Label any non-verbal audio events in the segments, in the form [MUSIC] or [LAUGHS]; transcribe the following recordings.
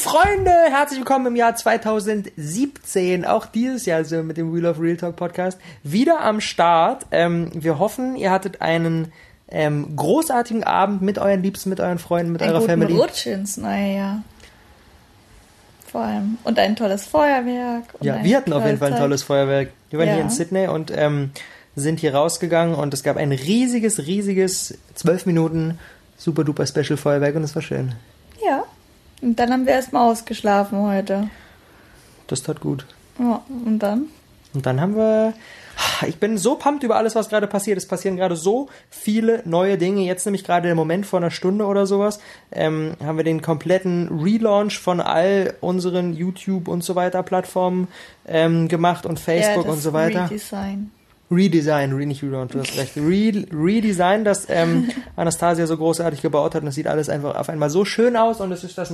Freunde, herzlich willkommen im Jahr 2017. Auch dieses Jahr so mit dem Wheel of Real Talk Podcast wieder am Start. Ähm, wir hoffen, ihr hattet einen ähm, großartigen Abend mit euren Liebsten, mit euren Freunden, mit Einen eurer guten Family. Rutsch ins neue Jahr. Vor allem. Und ein tolles Feuerwerk. Ja, wir hatten auf jeden Fall ein tolles Feuerwerk. Wir waren Ja. hier in Sydney und ähm, sind hier rausgegangen und es gab ein riesiges, riesiges, zwölf Minuten super duper Special Feuerwerk und es war schön. Ja. Und dann haben wir erstmal ausgeschlafen heute. Das tat gut. Ja, und dann? Und dann haben wir. Ich bin so pumped über alles, was gerade passiert. Es passieren gerade so viele neue Dinge. Jetzt nämlich gerade der Moment vor einer Stunde oder sowas, ähm, haben wir den kompletten Relaunch von all unseren YouTube und so weiter Plattformen ähm, gemacht und Facebook ja, und so weiter. Redesign. Redesign, re, nicht Relaunch, du hast recht. Re, Redesign, das ähm, [LAUGHS] Anastasia so großartig gebaut hat und es sieht alles einfach auf einmal so schön aus und es ist das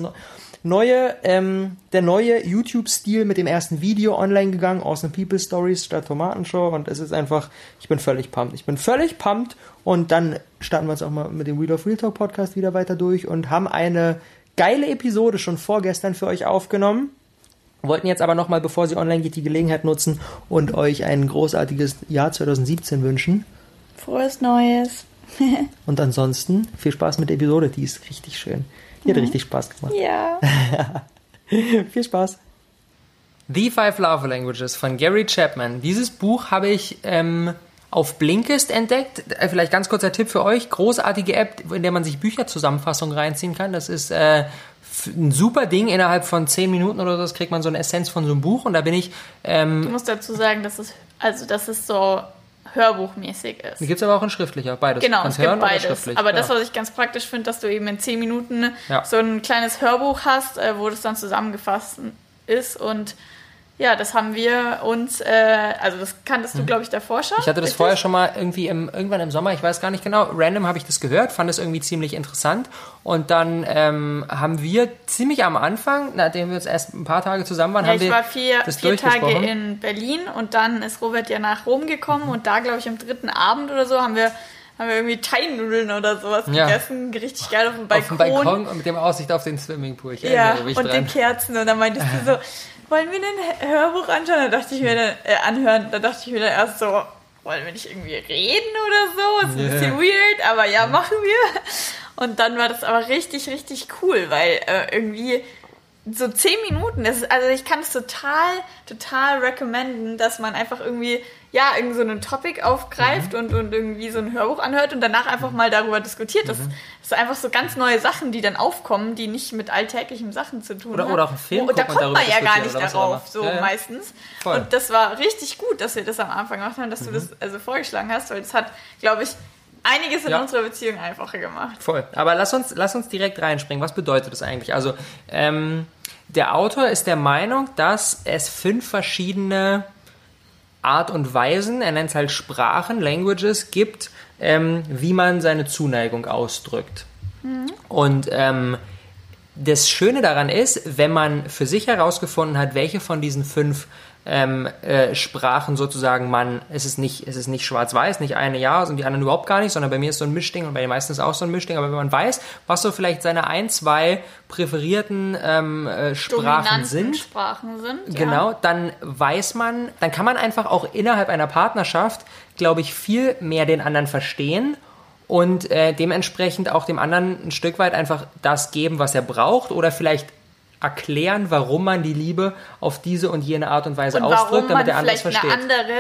neue, ähm, der neue YouTube-Stil mit dem ersten Video online gegangen, Awesome People Stories statt Tomatenshow und es ist einfach, ich bin völlig pumped. Ich bin völlig pumped und dann starten wir uns auch mal mit dem Wheel of Real Talk Podcast wieder weiter durch und haben eine geile Episode schon vorgestern für euch aufgenommen. Wollten jetzt aber nochmal, bevor sie online geht, die Gelegenheit nutzen und euch ein großartiges Jahr 2017 wünschen. Frohes Neues. [LAUGHS] Und ansonsten viel Spaß mit der Episode, die ist richtig schön. Die hat richtig Spaß gemacht. Ja. [LAUGHS] viel Spaß. The Five Love Languages von Gary Chapman. Dieses Buch habe ich ähm, auf Blinkist entdeckt. Äh, Vielleicht ganz kurzer Tipp für euch. Großartige App, in der man sich Bücherzusammenfassungen reinziehen kann. Das ist äh, ein super Ding. Innerhalb von 10 Minuten oder so das kriegt man so eine Essenz von so einem Buch. Und da bin ich ähm, Ich muss dazu sagen, dass es, also, dass es so hörbuchmäßig ist. Die gibt es aber auch in schriftlicher, beides. Genau, Kannst es gibt hören beides. Aber ja. das, was ich ganz praktisch finde, dass du eben in 10 Minuten Ja. so ein kleines Hörbuch hast, äh, wo das dann zusammengefasst ist. Und ja, das haben wir uns, äh, also das kanntest du, glaube ich, davor schon. Ich hatte das richtig? vorher schon mal irgendwie im, irgendwann im Sommer, ich weiß gar nicht genau, random habe ich das gehört, fand es irgendwie ziemlich interessant. Und dann ähm, haben wir ziemlich am Anfang, nachdem wir jetzt erst ein paar Tage zusammen waren, Ja, haben ich wir war vier, das vier Tage in Berlin und dann ist Robert ja nach Rom gekommen Mhm. und da, glaube ich, am dritten Abend oder so haben wir, haben wir irgendwie Thai-Nudeln oder sowas Ja. gegessen. Richtig geil auf dem auf dem Balkon. Balkon und mit dem Aussicht auf den Swimmingpool. Ich Ja, mich und dran. den Kerzen. Und dann meintest du so, [LAUGHS] wollen wir ein Hörbuch anschauen? Da dachte ich mir dann, äh, anhören. Da dachte ich mir dann erst so, wollen wir nicht irgendwie reden oder so? Ist ein bisschen weird, aber ja, machen wir. Und dann war das aber richtig, richtig cool, weil äh, irgendwie so zehn Minuten, das ist, also ich kann es total, total recommenden, dass man einfach irgendwie, ja, irgend so ein Topic aufgreift Mhm. und, und irgendwie so ein Hörbuch anhört und danach einfach mal darüber diskutiert. Das, Mhm. das sind einfach so ganz neue Sachen, die dann aufkommen, die nicht mit alltäglichen Sachen zu tun Oder- haben. oder auch einen Film Und da gucken und kommt man ja gar nicht darauf, so Ja, ja. meistens. Voll. Und das war richtig gut, dass wir das am Anfang gemacht haben, dass du das also vorgeschlagen hast, weil das hat, glaube ich, einiges in Ja. unserer Beziehung einfacher gemacht. Voll. Aber lass uns, lass uns direkt reinspringen. Was bedeutet das eigentlich? Also, ähm, der Autor ist der Meinung, dass es fünf verschiedene Art und Weisen, er nennt es halt Sprachen, Languages, gibt, ähm, wie man seine Zuneigung ausdrückt. Und ähm, das Schöne daran ist, wenn man für sich herausgefunden hat, welche von diesen fünf ähm, äh, Sprachen sozusagen man, es ist nicht, es ist nicht schwarz-weiß, nicht eine ja und die anderen überhaupt gar nicht, sondern bei mir ist so ein Mischding und bei den meisten ist auch so ein Mischding, aber wenn man weiß, was so vielleicht seine ein, zwei präferierten ähm, äh, Sprachen sind, Sprachen sind. Genau, Ja. dann weiß man, dann kann man einfach auch innerhalb einer Partnerschaft, glaube ich, viel mehr den anderen verstehen und äh, dementsprechend auch dem anderen ein Stück weit einfach das geben, was er braucht oder vielleicht erklären, warum man die Liebe auf diese und jene Art und Weise Und ausdrückt, damit der andere es vielleicht versteht. eine andere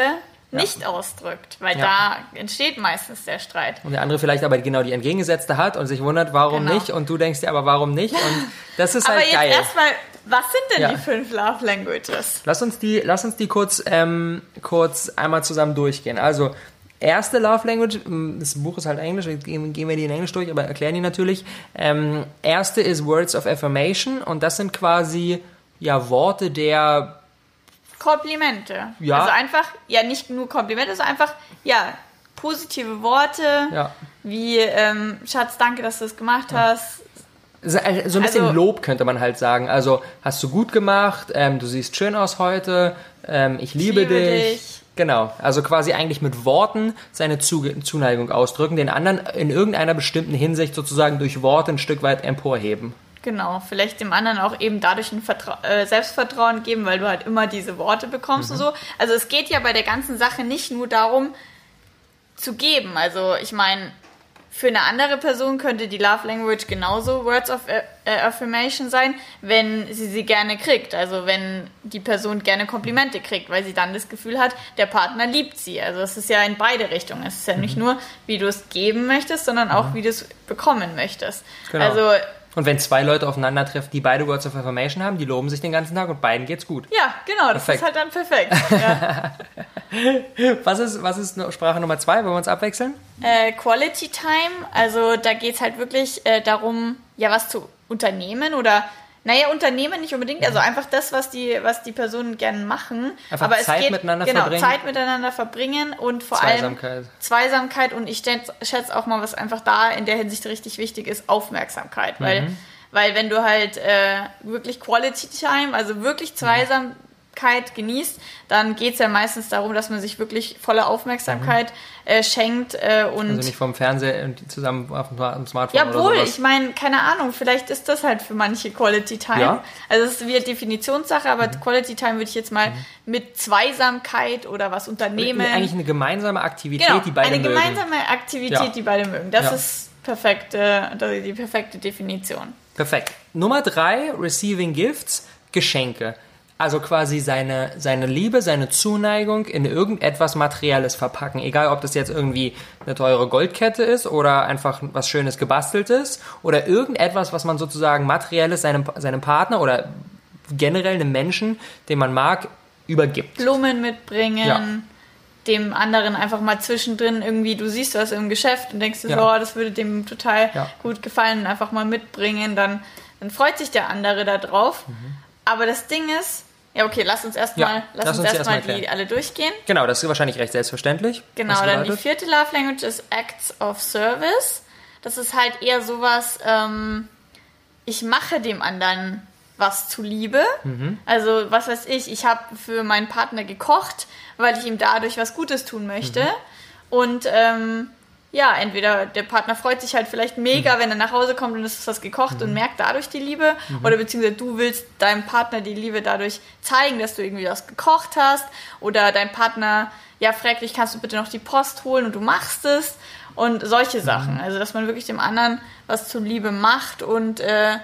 nicht ausdrückt, weil Ja. da entsteht meistens der Streit. und der andere vielleicht aber genau die entgegengesetzte hat und sich wundert, warum Genau. nicht und du denkst dir aber, warum nicht und das ist Aber halt jetzt geil. erstmal, was sind denn Ja. die fünf Love Languages? Lass uns die, lass uns die kurz, ähm, kurz einmal zusammen durchgehen. Also, erste Love Language, ähm, das Buch ist halt Englisch, gehen, wir die in Englisch durch, aber erklären die natürlich. Ähm, erste ist Words of Affirmation und das sind quasi, ja, Worte der, Komplimente. Ja. Also einfach, ja, nicht nur Komplimente, sondern einfach, ja, positive Worte, ja, wie, ähm, Schatz, danke, dass du es gemacht hast. so ein so ein bisschen Also- Lob könnte man halt sagen. Also, hast du gut gemacht, ähm, du siehst schön aus heute, ähm, ich liebe, liebe dich. dich. Genau, also quasi eigentlich mit Worten seine Zuneigung ausdrücken, den anderen in irgendeiner bestimmten Hinsicht sozusagen durch Worte ein Stück weit emporheben. Genau, vielleicht dem anderen auch eben dadurch ein Vertra äh, Selbstvertrauen geben, weil du halt immer diese Worte bekommst und so. Also es geht ja bei der ganzen Sache nicht nur darum, zu geben. Also ich meine, für eine andere Person könnte die Love Language genauso Words of äh, Affirmation sein, wenn sie sie gerne kriegt. Also wenn die Person gerne Komplimente kriegt, weil sie dann das Gefühl hat, der Partner liebt sie. Also es ist ja in beide Richtungen. Es ist ja nicht nur, wie du es geben möchtest, sondern auch, wie du es bekommen möchtest. Genau. Also Und wenn zwei Leute aufeinandertreffen, die beide Words of Affirmation haben, die loben sich den ganzen Tag und beiden geht's gut. ja, genau, das Perfekt. ist halt dann perfekt. Ja. [LAUGHS] Was ist, was ist Sprache Nummer zwei? Wollen wir uns abwechseln? Äh, Quality Time, also da geht es halt wirklich äh, darum, ja, was zu unternehmen oder, naja, Unternehmen nicht unbedingt, also einfach das, was die, was die Personen gerne machen. Einfach Aber Zeit es geht, miteinander genau, verbringen. Zeit miteinander verbringen und vor Zweisamkeit. allem Zweisamkeit und ich schätze schätz auch mal, was einfach da in der Hinsicht richtig wichtig ist, Aufmerksamkeit, weil, Mhm. weil wenn du halt äh, wirklich Quality Time, also wirklich Mhm. Zweisamkeit genießt, dann geht es ja meistens darum, dass man sich wirklich volle Aufmerksamkeit äh, schenkt äh, und Mhm. Also nicht vom Fernseher und zusammen auf dem Smartphone ja, wohl, oder ich meine, keine Ahnung, vielleicht ist das halt für manche Quality Time. Ja. Mhm. Also es ist wieder Definitionssache, aber Quality Time würde ich jetzt mal mit Zweisamkeit oder was unternehmen. Eigentlich eine gemeinsame Aktivität, genau, die beide eine mögen. gemeinsame Aktivität, Ja. die beide mögen. Das Ja. ist perfekte, die perfekte Definition. Perfekt. Nummer drei, Receiving Gifts, Geschenke. Also quasi seine, seine Liebe, seine Zuneigung in irgendetwas Materielles verpacken. Egal, ob das jetzt irgendwie eine teure Goldkette ist oder einfach was Schönes gebasteltes oder irgendetwas, was man sozusagen materielles seinem, seinem Partner oder generell einem Menschen, den man mag, übergibt. Blumen mitbringen. Ja. Dem anderen einfach mal zwischendrin irgendwie, du siehst was im Geschäft und denkst dir Ja. so, oh, das würde dem total Ja. gut gefallen und einfach mal mitbringen, dann, dann freut sich der andere da drauf. Aber das Ding ist, ja okay, lass uns erstmal. Ja, lass lass uns uns erstmal die alle durchgehen. Genau, das ist wahrscheinlich recht selbstverständlich. Genau, dann die vierte Love Language ist Acts of Service. Das ist halt eher sowas, ähm, ich mache dem anderen was zuliebe. Mhm. Also, was weiß ich, ich habe für meinen Partner gekocht, weil ich ihm dadurch was Gutes tun möchte. Mhm. Und ähm, ja, entweder der Partner freut sich halt vielleicht mega, Mhm. wenn er nach Hause kommt und es ist was gekocht und merkt dadurch die Liebe. Mhm. Oder beziehungsweise du willst deinem Partner die Liebe dadurch zeigen, dass du irgendwie was gekocht hast. Oder dein Partner, ja, fragt dich, kannst du bitte noch die Post holen und du machst es. Und Mhm. solche Sachen. Also, dass man wirklich dem anderen was zur Liebe macht und äh,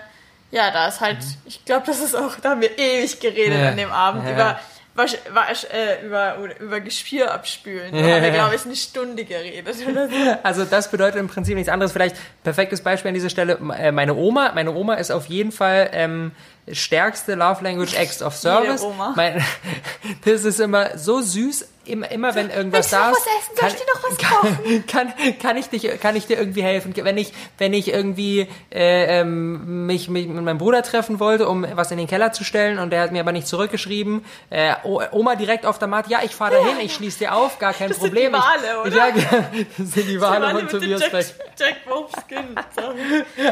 ja, da ist halt, ich glaube, das ist auch, da haben wir ewig geredet Mhm. Ja. an dem Abend Ja. über Wasch, wasch, äh, über, über Geschirr abspülen. Da Ja. haben wir, [LAUGHS] glaube ich, eine Stunde geredet oder so. Also das bedeutet im Prinzip nichts anderes. Vielleicht perfektes Beispiel an dieser Stelle. Äh, Meine Oma, meine Oma ist auf jeden Fall ähm, stärkste Love Language Acts of Service. Oma. Mein, [LAUGHS] das ist immer so süß. Immer, immer wenn irgendwas da ist, was kann, [LAUGHS] kann, kann ich dich, kann ich dir irgendwie helfen? Wenn ich, wenn ich irgendwie äh, ähm, mich, mich mit meinem Bruder treffen wollte, um was in den Keller zu stellen, und der hat mir aber nicht zurückgeschrieben, äh, Oma direkt auf der Matte, ja, ich fahre dahin, ich schließe dir auf, gar kein Das sind Problem. die Wale, ich, oder? Ja, [LAUGHS] das sind die Wale von Tobias Jack. Jack Wolfskin.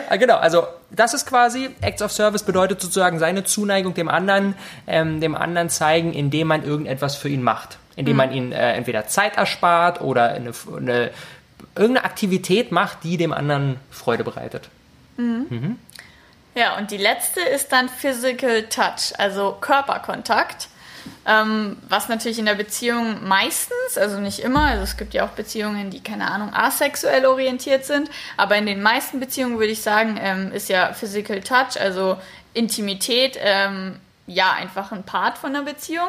Ah, genau, also das ist quasi, Acts of Service bedeutet sozusagen seine Zuneigung dem anderen, ähm, dem anderen zeigen, indem man irgendetwas für ihn macht. Indem man ihn äh, entweder Zeit erspart oder eine, eine, irgendeine Aktivität macht, die dem anderen Freude bereitet. Ja, und die letzte ist dann Physical Touch, also Körperkontakt. Ähm, was natürlich in der Beziehung meistens, also nicht immer, also es gibt ja auch Beziehungen, die, keine Ahnung, asexuell orientiert sind, aber in den meisten Beziehungen würde ich sagen, ähm, ist ja Physical Touch, also Intimität, ähm, ja, einfach ein Part von der Beziehung.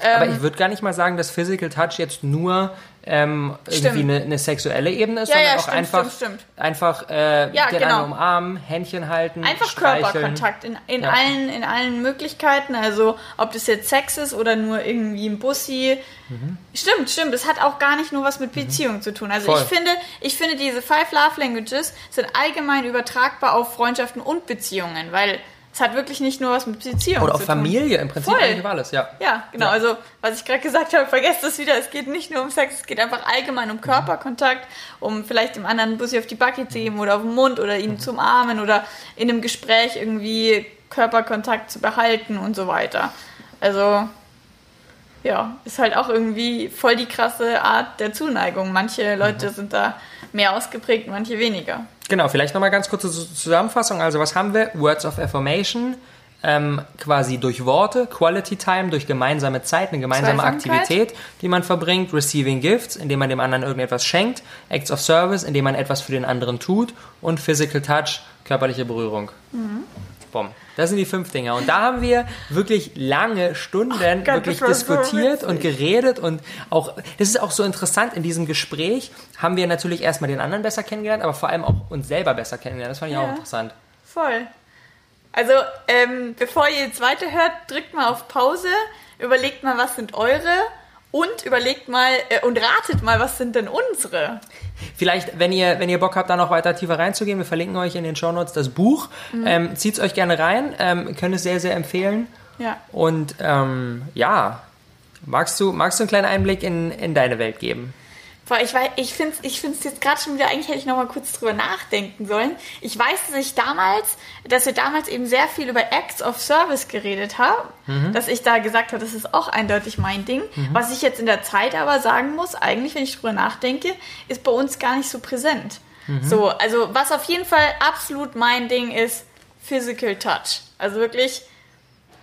Aber Ähm, ich würde gar nicht mal sagen, dass Physical Touch jetzt nur ähm, irgendwie eine, eine sexuelle Ebene ist, Ja, sondern ja, auch stimmt, einfach, stimmt, stimmt. einfach äh, Ja, den genau. umarmen, Händchen halten, Einfach streicheln. Körperkontakt in, in, Ja. allen, in allen Möglichkeiten. Also ob das jetzt Sex ist oder nur irgendwie ein Bussi. Mhm. Stimmt, stimmt. Das hat auch gar nicht nur was mit Beziehung zu tun. Also Voll. ich finde, ich finde diese Five Love Languages sind allgemein übertragbar auf Freundschaften und Beziehungen, weil es hat wirklich nicht nur was mit Beziehung Oder tun. Familie, im Prinzip Voll. eigentlich alles, ja. Ja, genau. Ja. Also, was ich gerade gesagt habe, vergesst das wieder. Es geht nicht nur um Sex, es geht einfach allgemein um Körperkontakt, um vielleicht dem anderen einen Bussi auf die Backe zu geben oder auf den Mund oder ihn zu umarmen oder in einem Gespräch irgendwie Körperkontakt zu behalten und so weiter. Also, ja, ist halt auch irgendwie voll die krasse Art der Zuneigung. Manche Leute sind da mehr ausgeprägt, manche weniger. Genau, vielleicht nochmal ganz kurze Zusammenfassung. Also was haben wir? Words of Affirmation, ähm, quasi durch Worte, Quality Time, durch gemeinsame Zeit, eine gemeinsame. Aktivität, die man verbringt, Receiving Gifts, indem man dem anderen irgendetwas schenkt, Acts of Service, indem man etwas für den anderen tut und Physical Touch, körperliche Berührung. Mhm. Bumm. Das sind die fünf Dinge. Und da haben wir wirklich lange Stunden Gott, wirklich war so diskutiert und geredet und auch, das ist auch so interessant, in diesem Gespräch haben wir natürlich erstmal den anderen besser kennengelernt, aber vor allem auch uns selber besser kennengelernt. Das fand ich auch Ja. interessant. Voll. Also, ähm, bevor ihr jetzt weiterhört, drückt mal auf Pause, überlegt mal, was sind eure und überlegt mal äh, und ratet mal, was sind denn unsere. Vielleicht, wenn ihr, wenn ihr Bock habt, da noch weiter tiefer reinzugehen, wir verlinken euch in den Shownotes das Buch. Mhm. Ähm, Zieht es euch gerne rein, ähm, können es sehr, sehr empfehlen. Ja. Und ähm, ja, magst du, magst du einen kleinen Einblick in, in deine Welt geben? Boah, ich weiß, ich finde es ich find's jetzt gerade schon wieder, eigentlich hätte ich noch mal kurz drüber nachdenken sollen. Ich weiß, dass ich damals, dass wir damals eben sehr viel über Acts of Service geredet haben, dass ich da gesagt habe, das ist auch eindeutig mein Ding. Was ich jetzt in der Zeit aber sagen muss, eigentlich, wenn ich drüber nachdenke, ist bei uns gar nicht so präsent. So, also was auf jeden Fall absolut mein Ding ist, Physical Touch. Also wirklich,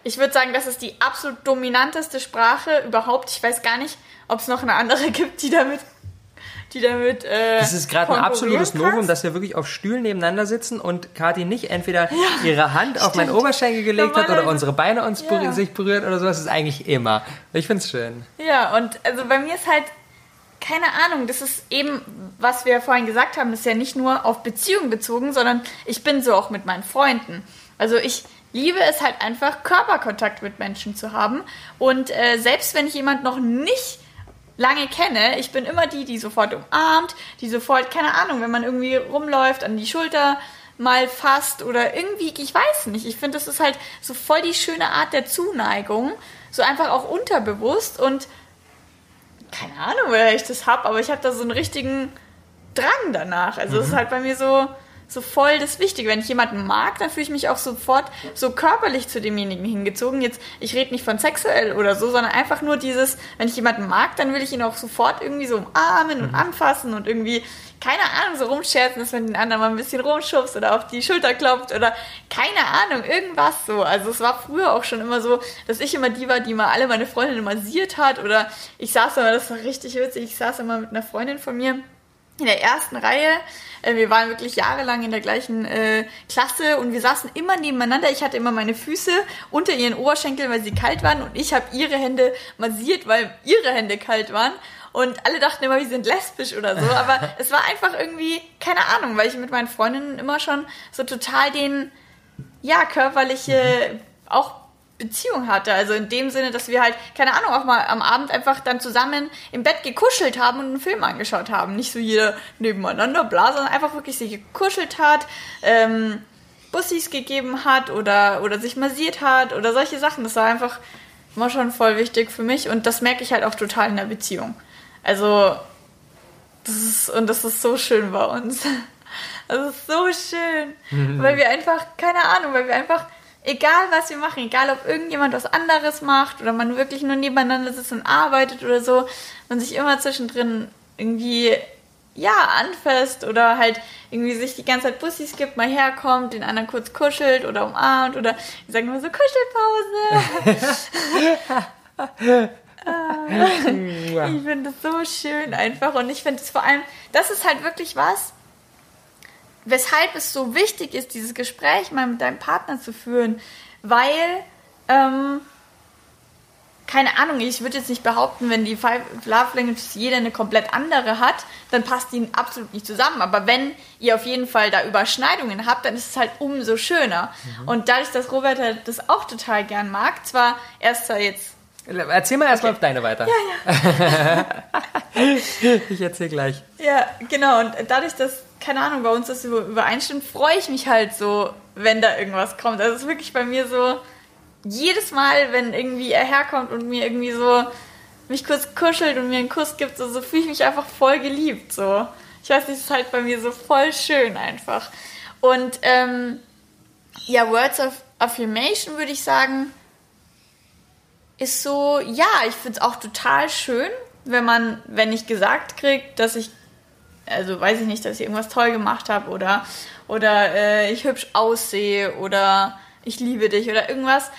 ich würde sagen, das ist die absolut dominanteste Sprache überhaupt. Ich weiß gar nicht, ob es noch eine andere [LAUGHS] gibt, die damit, die damit. Äh, Das ist gerade ein absolutes. Novum, dass wir wirklich auf Stühlen nebeneinander sitzen und Kathi nicht entweder ihre Hand auf meinen stimmt. Oberschenkel gelegt hat oder unsere Beine uns Ja. sich berührt oder sowas. Das ist eigentlich immer. Ich find's schön. Ja, und also bei mir ist halt, keine Ahnung, das ist eben, was wir vorhin gesagt haben, das ist ja nicht nur auf Beziehungen bezogen, sondern ich bin so auch mit meinen Freunden. Also ich liebe es halt einfach, Körperkontakt mit Menschen zu haben. Und äh, selbst wenn ich jemand noch nicht lange kenne, ich bin immer die, die sofort umarmt, die sofort, keine Ahnung, wenn man irgendwie rumläuft, an die Schulter mal fasst oder irgendwie, ich weiß nicht. Ich finde, das ist halt so voll die schöne Art der Zuneigung, so einfach auch unterbewusst und keine Ahnung, woher ich das hab, aber ich habe da so einen richtigen Drang danach. Also es ist halt bei mir so so voll das Wichtige. Wenn ich jemanden mag, dann fühle ich mich auch sofort so körperlich zu demjenigen hingezogen. Jetzt, ich rede nicht von sexuell oder so, sondern einfach nur dieses, wenn ich jemanden mag, dann will ich ihn auch sofort irgendwie so umarmen und anfassen und irgendwie, keine Ahnung, so rumscherzen, dass man den anderen mal ein bisschen rumschubst oder auf die Schulter klopft oder keine Ahnung, irgendwas so. Also es war früher auch schon immer so, dass ich immer die war, die mal alle meine Freundinnen massiert hat oder ich saß immer, das war richtig witzig, ich saß immer mit einer Freundin von mir in der ersten Reihe. Äh, Wir waren wirklich jahrelang in der gleichen äh, Klasse und wir saßen immer nebeneinander. Ich hatte immer meine Füße unter ihren Oberschenkeln, weil sie kalt waren und ich habe ihre Hände massiert, weil ihre Hände kalt waren. Und alle dachten immer, wir sind lesbisch oder so. Aber [LAUGHS] es war einfach irgendwie, keine Ahnung, weil ich mit meinen Freundinnen immer schon so total den, ja, körperliche, auch Beziehung hatte. Also in dem Sinne, dass wir halt, keine Ahnung, auch mal am Abend einfach dann zusammen im Bett gekuschelt haben und einen Film angeschaut haben. Nicht so jeder nebeneinander, bla, sondern einfach wirklich sich gekuschelt hat, ähm, Bussis gegeben hat oder, oder sich massiert hat oder solche Sachen. Das war einfach immer schon voll wichtig für mich und das merke ich halt auch total in der Beziehung. Also, das ist, und das ist so schön bei uns. [LAUGHS] Das ist so schön, [LAUGHS] weil wir einfach, keine Ahnung, weil wir einfach, egal was wir machen, egal ob irgendjemand was anderes macht oder man wirklich nur nebeneinander sitzt und arbeitet oder so, man sich immer zwischendrin irgendwie, ja, anfasst oder halt irgendwie sich die ganze Zeit Bussis gibt, mal herkommt, den anderen kurz kuschelt oder umarmt oder wir sagen immer so Kuschelpause. [LAUGHS] [LAUGHS] Ich finde das so schön einfach und ich finde es vor allem, das ist halt wirklich was, weshalb es so wichtig ist, dieses Gespräch mal mit deinem Partner zu führen, weil, ähm, keine Ahnung, ich würde jetzt nicht behaupten, wenn die Five Love Languages jeder eine komplett andere hat, dann passt die absolut nicht zusammen. Aber wenn ihr auf jeden Fall da Überschneidungen habt, dann ist es halt umso schöner. Und dadurch, dass Robert halt das auch total gern mag, zwar erst zwar jetzt Erzähl mal erstmal Okay. deine weiter. [LAUGHS] ich erzähl gleich. Ja, genau. Und dadurch, dass, keine Ahnung, bei uns das über- übereinstimmt, freue ich mich halt so, wenn da irgendwas kommt. Also es ist wirklich bei mir so, jedes Mal, wenn irgendwie er herkommt und mir irgendwie so mich kurz kuschelt und mir einen Kuss gibt, so, so fühle ich mich einfach voll geliebt. So. Ich weiß nicht, es ist halt bei mir so voll schön einfach. Und ähm, ja, Words of Affirmation würde ich sagen, ist so, ja, ich finde es auch total schön, wenn man, wenn ich gesagt kriege, dass ich also weiß ich nicht, dass ich irgendwas toll gemacht habe oder, oder äh, ich hübsch aussehe oder ich liebe dich oder irgendwas,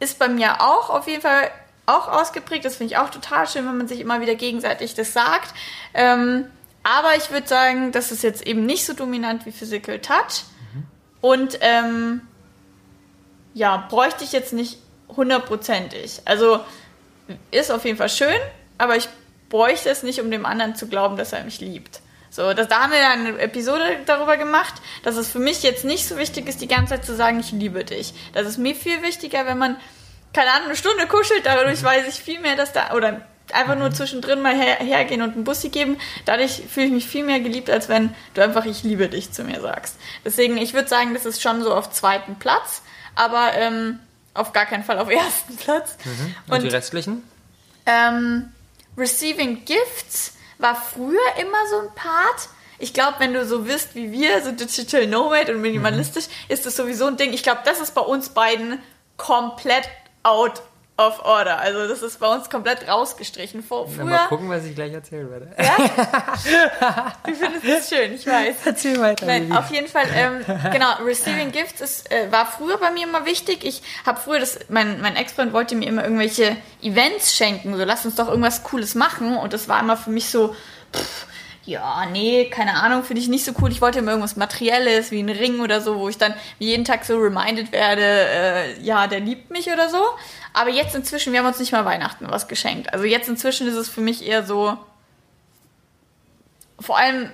ist bei mir auch auf jeden Fall auch ausgeprägt. Das finde ich auch total schön, wenn man sich immer wieder gegenseitig das sagt. Ähm, aber ich würde sagen, das ist jetzt eben nicht so dominant wie Physical Touch. Mhm. Und ähm, ja, bräuchte ich jetzt nicht hundertprozentig. Also ist auf jeden Fall schön, aber ich bräuchte es nicht, um dem anderen zu glauben, dass er mich liebt. So, das, da haben wir eine Episode darüber gemacht, dass es für mich jetzt nicht so wichtig ist, die ganze Zeit zu sagen, ich liebe dich. Das ist mir viel wichtiger, wenn man, keine Ahnung, eine Stunde kuschelt, dadurch weiß ich viel mehr, dass da, oder einfach nur zwischendrin mal her, hergehen und einen Bussi geben. Dadurch fühle ich mich viel mehr geliebt, als wenn du einfach ich liebe dich zu mir sagst. Deswegen, ich würde sagen, das ist schon so auf zweiten Platz, aber ähm, auf gar keinen Fall auf [LAUGHS] ersten Platz. Mhm. Und, und die restlichen? Ähm, Receiving Gifts war früher immer so ein Part. Ich glaube, wenn du so bist wie wir, so Digital Nomad und minimalistisch, mhm. ist das sowieso ein Ding. Ich glaube, das ist bei uns beiden komplett out of order. Also das ist bei uns komplett rausgestrichen. Vor, früher, mal gucken, was ich gleich erzählen werde. Ja? [LAUGHS] du findest es schön, ich weiß. Erzähl weiter. Nein, auf jeden Fall, ähm, genau, Receiving Gifts ist, äh, war früher bei mir immer wichtig. Ich habe früher, das, mein, mein Ex-Freund wollte mir immer irgendwelche Events schenken, so lass uns doch irgendwas Cooles machen. Und das war immer für mich so, pff, ja, nee, keine Ahnung, finde ich nicht so cool. Ich wollte immer irgendwas Materielles, wie ein Ring oder so, wo ich dann jeden Tag so reminded werde, äh, ja, der liebt mich oder so. Aber jetzt inzwischen, wir haben uns nicht mal Weihnachten was geschenkt. Also jetzt inzwischen ist es für mich eher so, vor allem,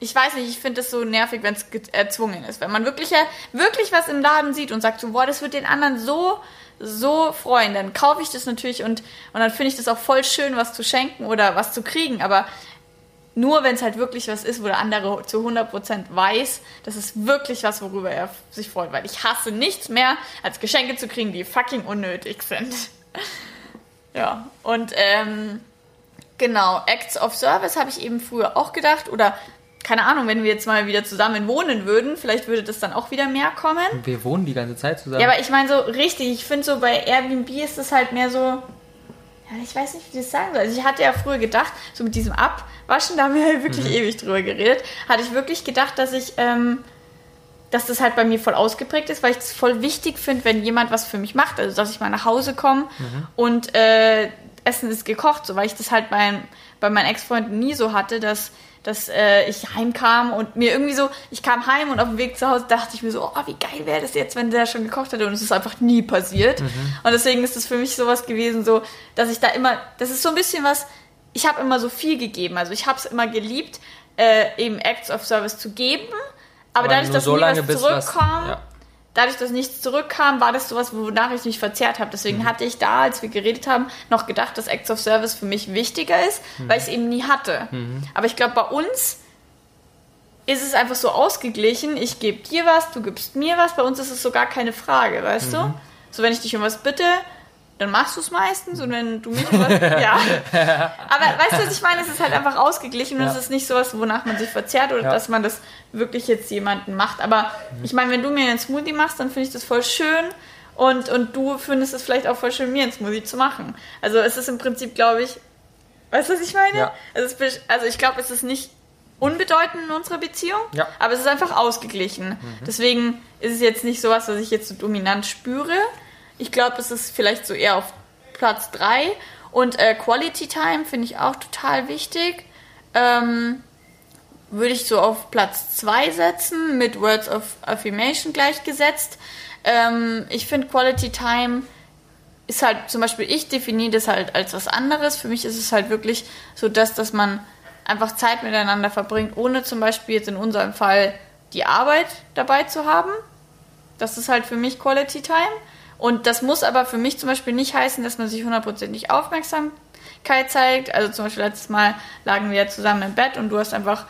ich weiß nicht, ich finde es so nervig, wenn es erzwungen ist. Wenn man wirklich, wirklich was im Laden sieht und sagt so, boah, das wird den anderen so, so freuen, dann kaufe ich das natürlich und, und dann finde ich das auch voll schön, was zu schenken oder was zu kriegen. Aber nur wenn es halt wirklich was ist, wo der andere zu 100% weiß, das ist wirklich was, worüber er sich freut. Weil ich hasse nichts mehr, als Geschenke zu kriegen, die fucking unnötig sind. [LAUGHS] ja, und ähm, genau, Acts of Service habe ich eben früher auch gedacht. Oder keine Ahnung, wenn wir jetzt mal wieder zusammen wohnen würden, vielleicht würde das dann auch wieder mehr kommen. Wir wohnen die ganze Zeit zusammen. Ja, aber ich meine so richtig, ich finde so bei Airbnb ist es halt mehr so, ich weiß nicht, wie ich das sagen soll. Also ich hatte ja früher gedacht, so mit diesem Abwaschen, da haben wir halt wirklich mhm. ewig drüber geredet, hatte ich wirklich gedacht, dass ich, ähm, dass das halt bei mir voll ausgeprägt ist, weil ich es voll wichtig finde, wenn jemand was für mich macht. Also dass ich mal nach Hause komme mhm. und äh, Essen ist gekocht, so weil ich das halt bei, bei meinen Ex-Freunden nie so hatte, dass dass äh, ich heimkam und mir irgendwie so, ich kam heim und auf dem Weg zu Hause dachte ich mir so, oh, wie geil wäre das jetzt, wenn der schon gekocht hätte und es ist einfach nie passiert. Mhm. Und deswegen ist es für mich sowas gewesen, so, dass ich da immer, das ist so ein bisschen was, ich habe immer so viel gegeben, also ich habe es immer geliebt, äh, eben Acts of Service zu geben, aber, aber dadurch, dass so nie was zurückkam, ja dadurch, dass nichts zurückkam, war das sowas, wonach ich mich verzehrt habe. Deswegen mhm. hatte ich da, als wir geredet haben, noch gedacht, dass Acts of Service für mich wichtiger ist, mhm. weil ich es eben nie hatte. Mhm. Aber ich glaube, bei uns ist es einfach so ausgeglichen, ich gebe dir was, du gibst mir was, bei uns ist es so gar keine Frage, weißt du? Mhm. So, wenn ich dich um was bitte, dann machst du es meistens und wenn du mich ja. Aber weißt du, was ich meine? Es ist halt einfach ausgeglichen und ja. es ist nicht sowas, wonach man sich verzerrt oder ja. dass man das wirklich jetzt jemanden macht. Aber mhm. ich meine, wenn du mir einen Smoothie machst, dann finde ich das voll schön und, und du findest es vielleicht auch voll schön, mir einen Smoothie zu machen. Also es ist im Prinzip, glaube ich, weißt du, was ich meine? Ja. Also, es, also ich glaube, es ist nicht unbedeutend in unserer Beziehung, ja. aber es ist einfach ausgeglichen. Mhm. Deswegen ist es jetzt nicht sowas, was ich jetzt so dominant spüre. Ich glaube, es ist vielleicht so eher auf Platz 3. Und äh, Quality Time finde ich auch total wichtig. Ähm, würde ich so auf Platz 2 setzen, mit Words of Affirmation gleichgesetzt. Ähm, ich finde Quality Time ist halt, zum Beispiel ich definiere das halt als was anderes. Für mich ist es halt wirklich so das, dass man einfach Zeit miteinander verbringt, ohne zum Beispiel jetzt in unserem Fall die Arbeit dabei zu haben. Das ist halt für mich Quality Time. Und das muss aber für mich zum Beispiel nicht heißen, dass man sich hundertprozentig Aufmerksamkeit zeigt. Also zum Beispiel letztes Mal lagen wir zusammen im Bett und du hast einfach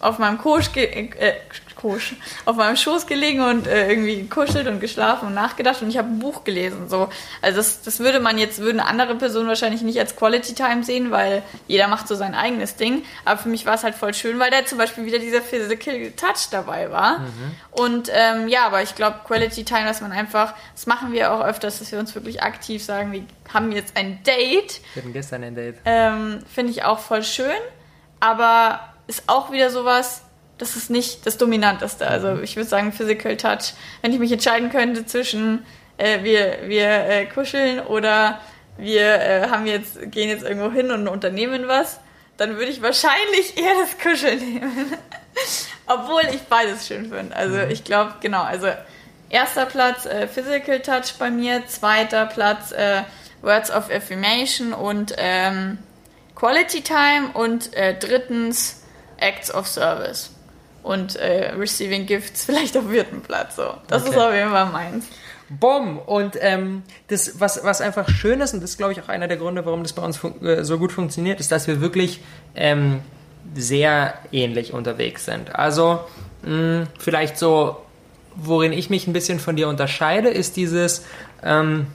auf meinem Kosch, äh, Kosch, auf meinem Schoß gelegen und äh, irgendwie gekuschelt und geschlafen und nachgedacht und ich habe ein Buch gelesen. So. Also das, das würde man jetzt, würden andere Personen wahrscheinlich nicht als Quality Time sehen, weil jeder macht so sein eigenes Ding. Aber für mich war es halt voll schön, weil da zum Beispiel wieder dieser Physical Touch dabei war. Mhm. Und ähm, ja, aber ich glaube, Quality Time, dass man einfach, das machen wir auch öfters, dass wir uns wirklich aktiv sagen, wir haben jetzt ein Date. Wir hatten gestern ein Date. Ähm, Finde ich auch voll schön. Aber ist auch wieder sowas, das ist nicht das Dominanteste. Also ich würde sagen Physical Touch. Wenn ich mich entscheiden könnte zwischen äh, wir, wir äh, kuscheln oder wir äh, haben jetzt, gehen jetzt irgendwo hin und unternehmen was, dann würde ich wahrscheinlich eher das Kuscheln nehmen. [LAUGHS] Obwohl ich beides schön finde. Also Mhm. ich glaube, genau, also erster Platz äh, Physical Touch bei mir, zweiter Platz äh, Words of Affirmation und ähm, Quality Time und äh, drittens Acts of Service. Und äh, Receiving Gifts [LAUGHS] vielleicht auf vierten Platz. So. Das ist Okay. auf jeden Fall meins. Bumm! Und ähm, das, was, was einfach schön ist, und das ist, glaube ich, auch einer der Gründe, warum das bei uns äh, so gut funktioniert, ist, dass wir wirklich ähm, sehr ähnlich unterwegs sind. Also, mh, vielleicht so, worin ich mich ein bisschen von dir unterscheide, ist dieses, ähm,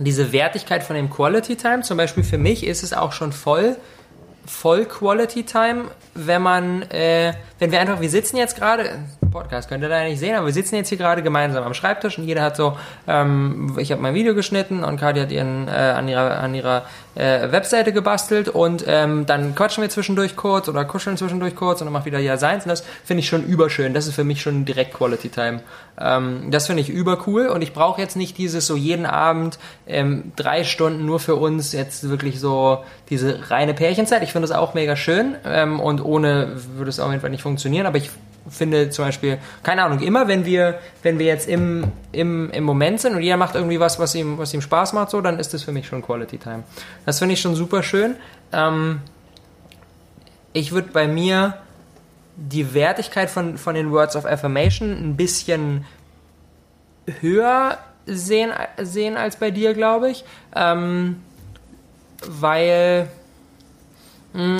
diese Wertigkeit von dem Quality Time. Zum Beispiel für mich ist es auch schon voll, voll Quality Time, wenn man, äh, wenn wir einfach, wir sitzen jetzt gerade, Podcast könnt ihr leider nicht sehen, aber wir sitzen jetzt hier gerade gemeinsam am Schreibtisch und jeder hat so, ähm, ich habe mein Video geschnitten und Kadi hat ihren äh, an ihrer an ihrer äh, Webseite gebastelt und ähm, dann quatschen wir zwischendurch kurz oder kuscheln zwischendurch kurz und dann macht wieder ja seins und das finde ich schon überschön. Das ist für mich schon direkt Quality Time. Ähm, das finde ich übercool und ich brauche jetzt nicht dieses so jeden Abend ähm, drei Stunden nur für uns jetzt wirklich so diese reine Pärchenzeit. Ich finde das auch mega schön ähm, und ohne würde es auf jeden Fall nicht funktionieren, aber ich finde zum Beispiel, keine Ahnung, immer wenn wir, wenn wir jetzt im, im, im Moment sind und jeder macht irgendwie was, was ihm, was ihm Spaß macht, so, dann ist das für mich schon Quality Time. Das finde ich schon super schön. Ähm, ich würde bei mir die Wertigkeit von, von den Words of Affirmation ein bisschen höher sehen, sehen als bei dir, glaube ich. Ähm, weil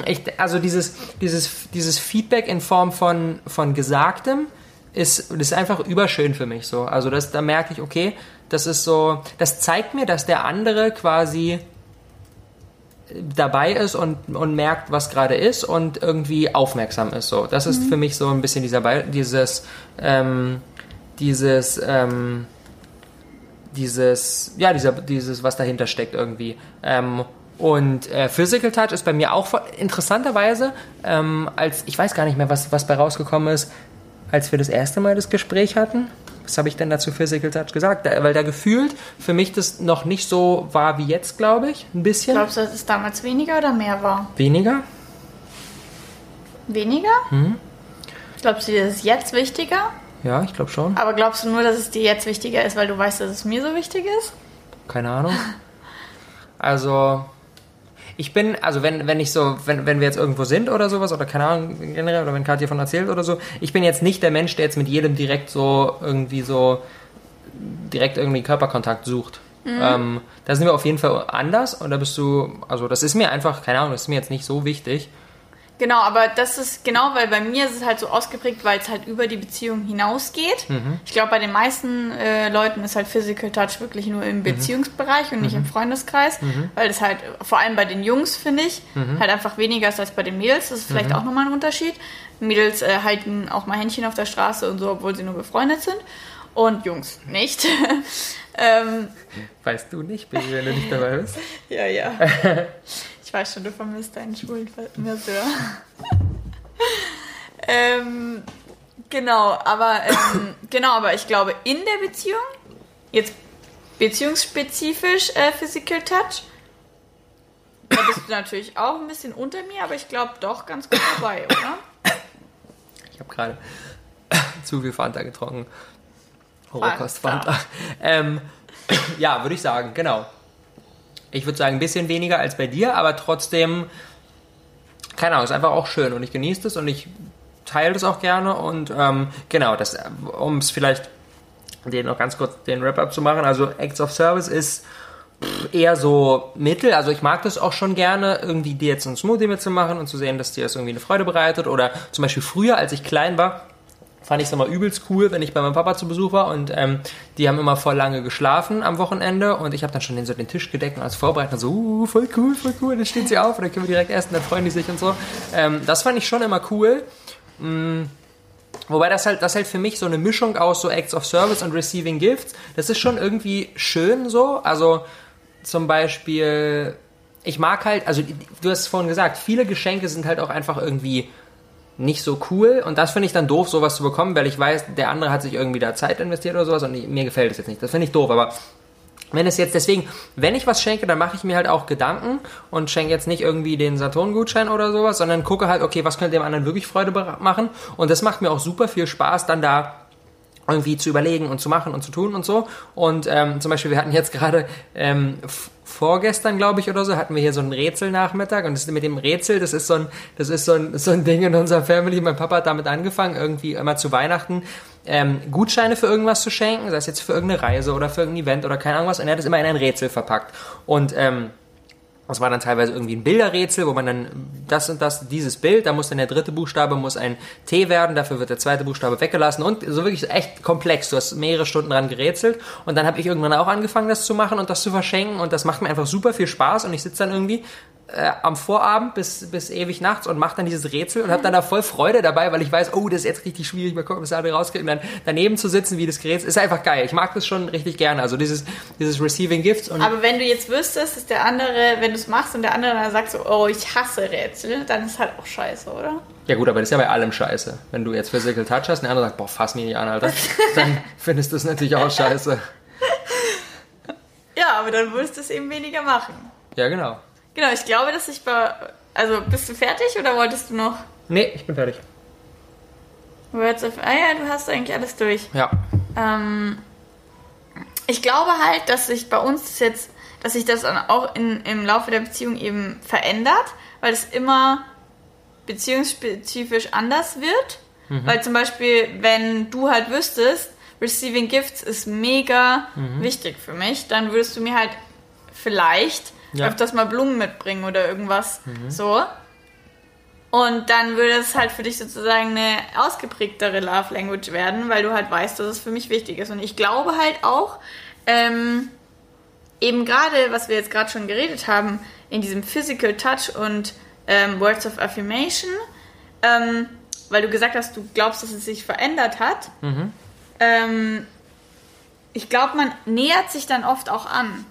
ich, also dieses, dieses, dieses Feedback in Form von, von Gesagtem ist, ist einfach überschön für mich so. Also das, da merke ich, okay, das ist so, das zeigt mir, dass der andere quasi dabei ist und, und merkt, was gerade ist und irgendwie aufmerksam ist. So, das ist für mich so ein bisschen dieser Be dieses ähm, dieses ähm, dieses ja dieser dieses was dahinter steckt irgendwie. Ähm, und äh, Physical Touch ist bei mir auch interessanterweise ähm, als ich weiß gar nicht mehr was was bei rausgekommen ist, als wir das erste Mal das Gespräch hatten. Was habe ich denn dazu Physical Touch gesagt? Da, weil da gefühlt für mich das noch nicht so war wie jetzt, glaube ich, ein bisschen Glaubst du, dass es damals weniger oder mehr war? weniger. Weniger? Mhm. Glaubst du, ist es jetzt wichtiger? Ja, ich glaube schon. Aber glaubst du nur, dass es dir jetzt wichtiger ist, weil du weißt, dass es mir so wichtig ist? Keine Ahnung. [LAUGHS] Also, ich bin, also wenn, wenn ich so, wenn, wenn wir jetzt irgendwo sind oder sowas, oder keine Ahnung, generell, oder wenn Katja davon erzählt oder so, ich bin jetzt nicht der Mensch, der jetzt mit jedem direkt so irgendwie so direkt irgendwie Körperkontakt sucht. Ähm, da sind wir auf jeden Fall anders und da bist du, also das ist mir einfach, keine Ahnung, das ist mir jetzt nicht so wichtig. Genau, aber das ist genau, weil bei mir ist es halt so ausgeprägt, weil es halt über die Beziehung hinausgeht. Ich glaube, bei den meisten äh, Leuten ist halt Physical Touch wirklich nur im Beziehungsbereich und nicht im Freundeskreis, weil das halt, vor allem bei den Jungs, finde ich, halt einfach weniger ist als bei den Mädels. Das ist vielleicht auch nochmal ein Unterschied. Mädels äh, halten auch mal Händchen auf der Straße und so, obwohl sie nur befreundet sind. Und Jungs nicht. [LAUGHS] ähm, Weißt du nicht, Baby, wenn du nicht dabei bist. [LAUGHS] ja, ja. [LAUGHS] Ich weiß schon, du vermisst deinen schwulen Masseur. [LAUGHS] ähm, genau, aber ähm, genau, aber ich glaube in der Beziehung jetzt beziehungsspezifisch äh, Physical Touch. Da bist du natürlich auch ein bisschen unter mir, aber ich glaube doch ganz gut dabei, oder? Ich habe gerade [COUGHS] zu viel Fanta getrunken. Holocaust Fanta. Ähm, [COUGHS] ja, würde ich sagen, genau. Ich würde sagen, ein bisschen weniger als bei dir, aber trotzdem, keine Ahnung, ist einfach auch schön und ich genieße das und ich teile das auch gerne und ähm, genau, um es vielleicht den noch ganz kurz den Wrap-up zu machen, also Acts of Service ist eher so mittel, also ich mag das auch schon gerne, irgendwie dir jetzt einen Smoothie mitzumachen und zu sehen, dass dir das irgendwie eine Freude bereitet oder zum Beispiel früher, als ich klein war, fand ich es immer übelst cool, wenn ich bei meinem Papa zu Besuch war und ähm, die haben immer voll lange geschlafen am Wochenende und ich habe dann schon den, so den Tisch gedeckt und alles vorbereitet und so, uh, voll cool, voll cool, dann steht sie auf und dann können wir direkt essen, dann freuen die sich und so. Ähm, das fand ich schon immer cool. Mm, Wobei das halt, das halt für mich so eine Mischung aus so Acts of Service und Receiving Gifts, das ist schon irgendwie schön so. Also zum Beispiel, ich mag halt, also du hast es vorhin gesagt, viele Geschenke sind halt auch einfach irgendwie nicht so cool und das finde ich dann doof, sowas zu bekommen, weil ich weiß, der andere hat sich irgendwie da Zeit investiert oder sowas und ich, mir gefällt es jetzt nicht. Das finde ich doof, aber wenn es jetzt deswegen, wenn ich was schenke, dann mache ich mir halt auch Gedanken und schenke jetzt nicht irgendwie den Saturn-Gutschein oder sowas, sondern gucke halt, okay, was könnte dem anderen wirklich Freude machen und das macht mir auch super viel Spaß, dann da irgendwie zu überlegen und zu machen und zu tun und so. Und ähm, zum Beispiel, wir hatten jetzt gerade ähm, vorgestern, glaube ich, oder so, hatten wir hier so einen Rätselnachmittag und das mit dem Rätsel, das ist so ein, das ist so ein, so ein Ding in unserer Family. Mein Papa hat damit angefangen, irgendwie immer zu Weihnachten ähm, Gutscheine für irgendwas zu schenken, sei es jetzt für irgendeine Reise oder für irgendein Event oder keine Ahnung was. Und er hat es immer in ein Rätsel verpackt. Und ähm, das war dann teilweise irgendwie ein Bilderrätsel, wo man dann das und das, dieses Bild, da muss dann der dritte Buchstabe muss ein T werden, dafür wird der zweite Buchstabe weggelassen und so wirklich echt komplex. Du hast mehrere Stunden dran gerätselt und dann habe ich irgendwann auch angefangen, das zu machen und das zu verschenken und das macht mir einfach super viel Spaß und ich sitze dann irgendwie äh, am Vorabend bis, bis ewig nachts und mache dann dieses Rätsel und habe dann da voll Freude dabei, weil ich weiß, oh, das ist jetzt richtig schwierig, mal gucken, was alle rauskriegen. Und dann daneben zu sitzen, wie das Gerät ist einfach geil. Ich mag das schon richtig gerne. Also dieses, dieses Receiving Gifts. Und Aber wenn du jetzt wüsstest, dass der andere, wenn du es machst und der andere dann sagt so, oh, ich hasse Rätsel, dann ist halt auch scheiße, oder? Ja gut, aber das ist ja bei allem scheiße. Wenn du jetzt Physical Touch hast und der andere sagt, boah, fass mich nicht an, Alter, [LAUGHS] dann findest du es natürlich auch scheiße. Ja, aber dann würdest du es eben weniger machen. Ja, genau. Genau, ich glaube, dass ich bei. Also, bist du fertig oder wolltest du noch? Nee, ich bin fertig. Words of. Ah ja, du hast eigentlich alles durch. Ja. Ähm, ich glaube halt, dass sich bei uns das jetzt, dass sich das dann auch in, im Laufe der Beziehung eben verändert, weil es immer beziehungsspezifisch anders wird. Weil zum Beispiel, wenn du halt wüsstest, Receiving Gifts ist mega wichtig für mich, dann würdest du mir halt vielleicht Ja. öfters mal Blumen mitbringen oder irgendwas so. Und dann würde es halt für dich sozusagen eine ausgeprägtere Love Language werden, weil du halt weißt, dass es für mich wichtig ist. Und ich glaube halt auch, ähm, eben gerade, was wir jetzt gerade schon geredet haben, in diesem Physical Touch und ähm, Words of Affirmation, ähm, weil du gesagt hast, du glaubst, dass es sich verändert hat. Ähm, ich glaube, man nähert sich dann oft auch an.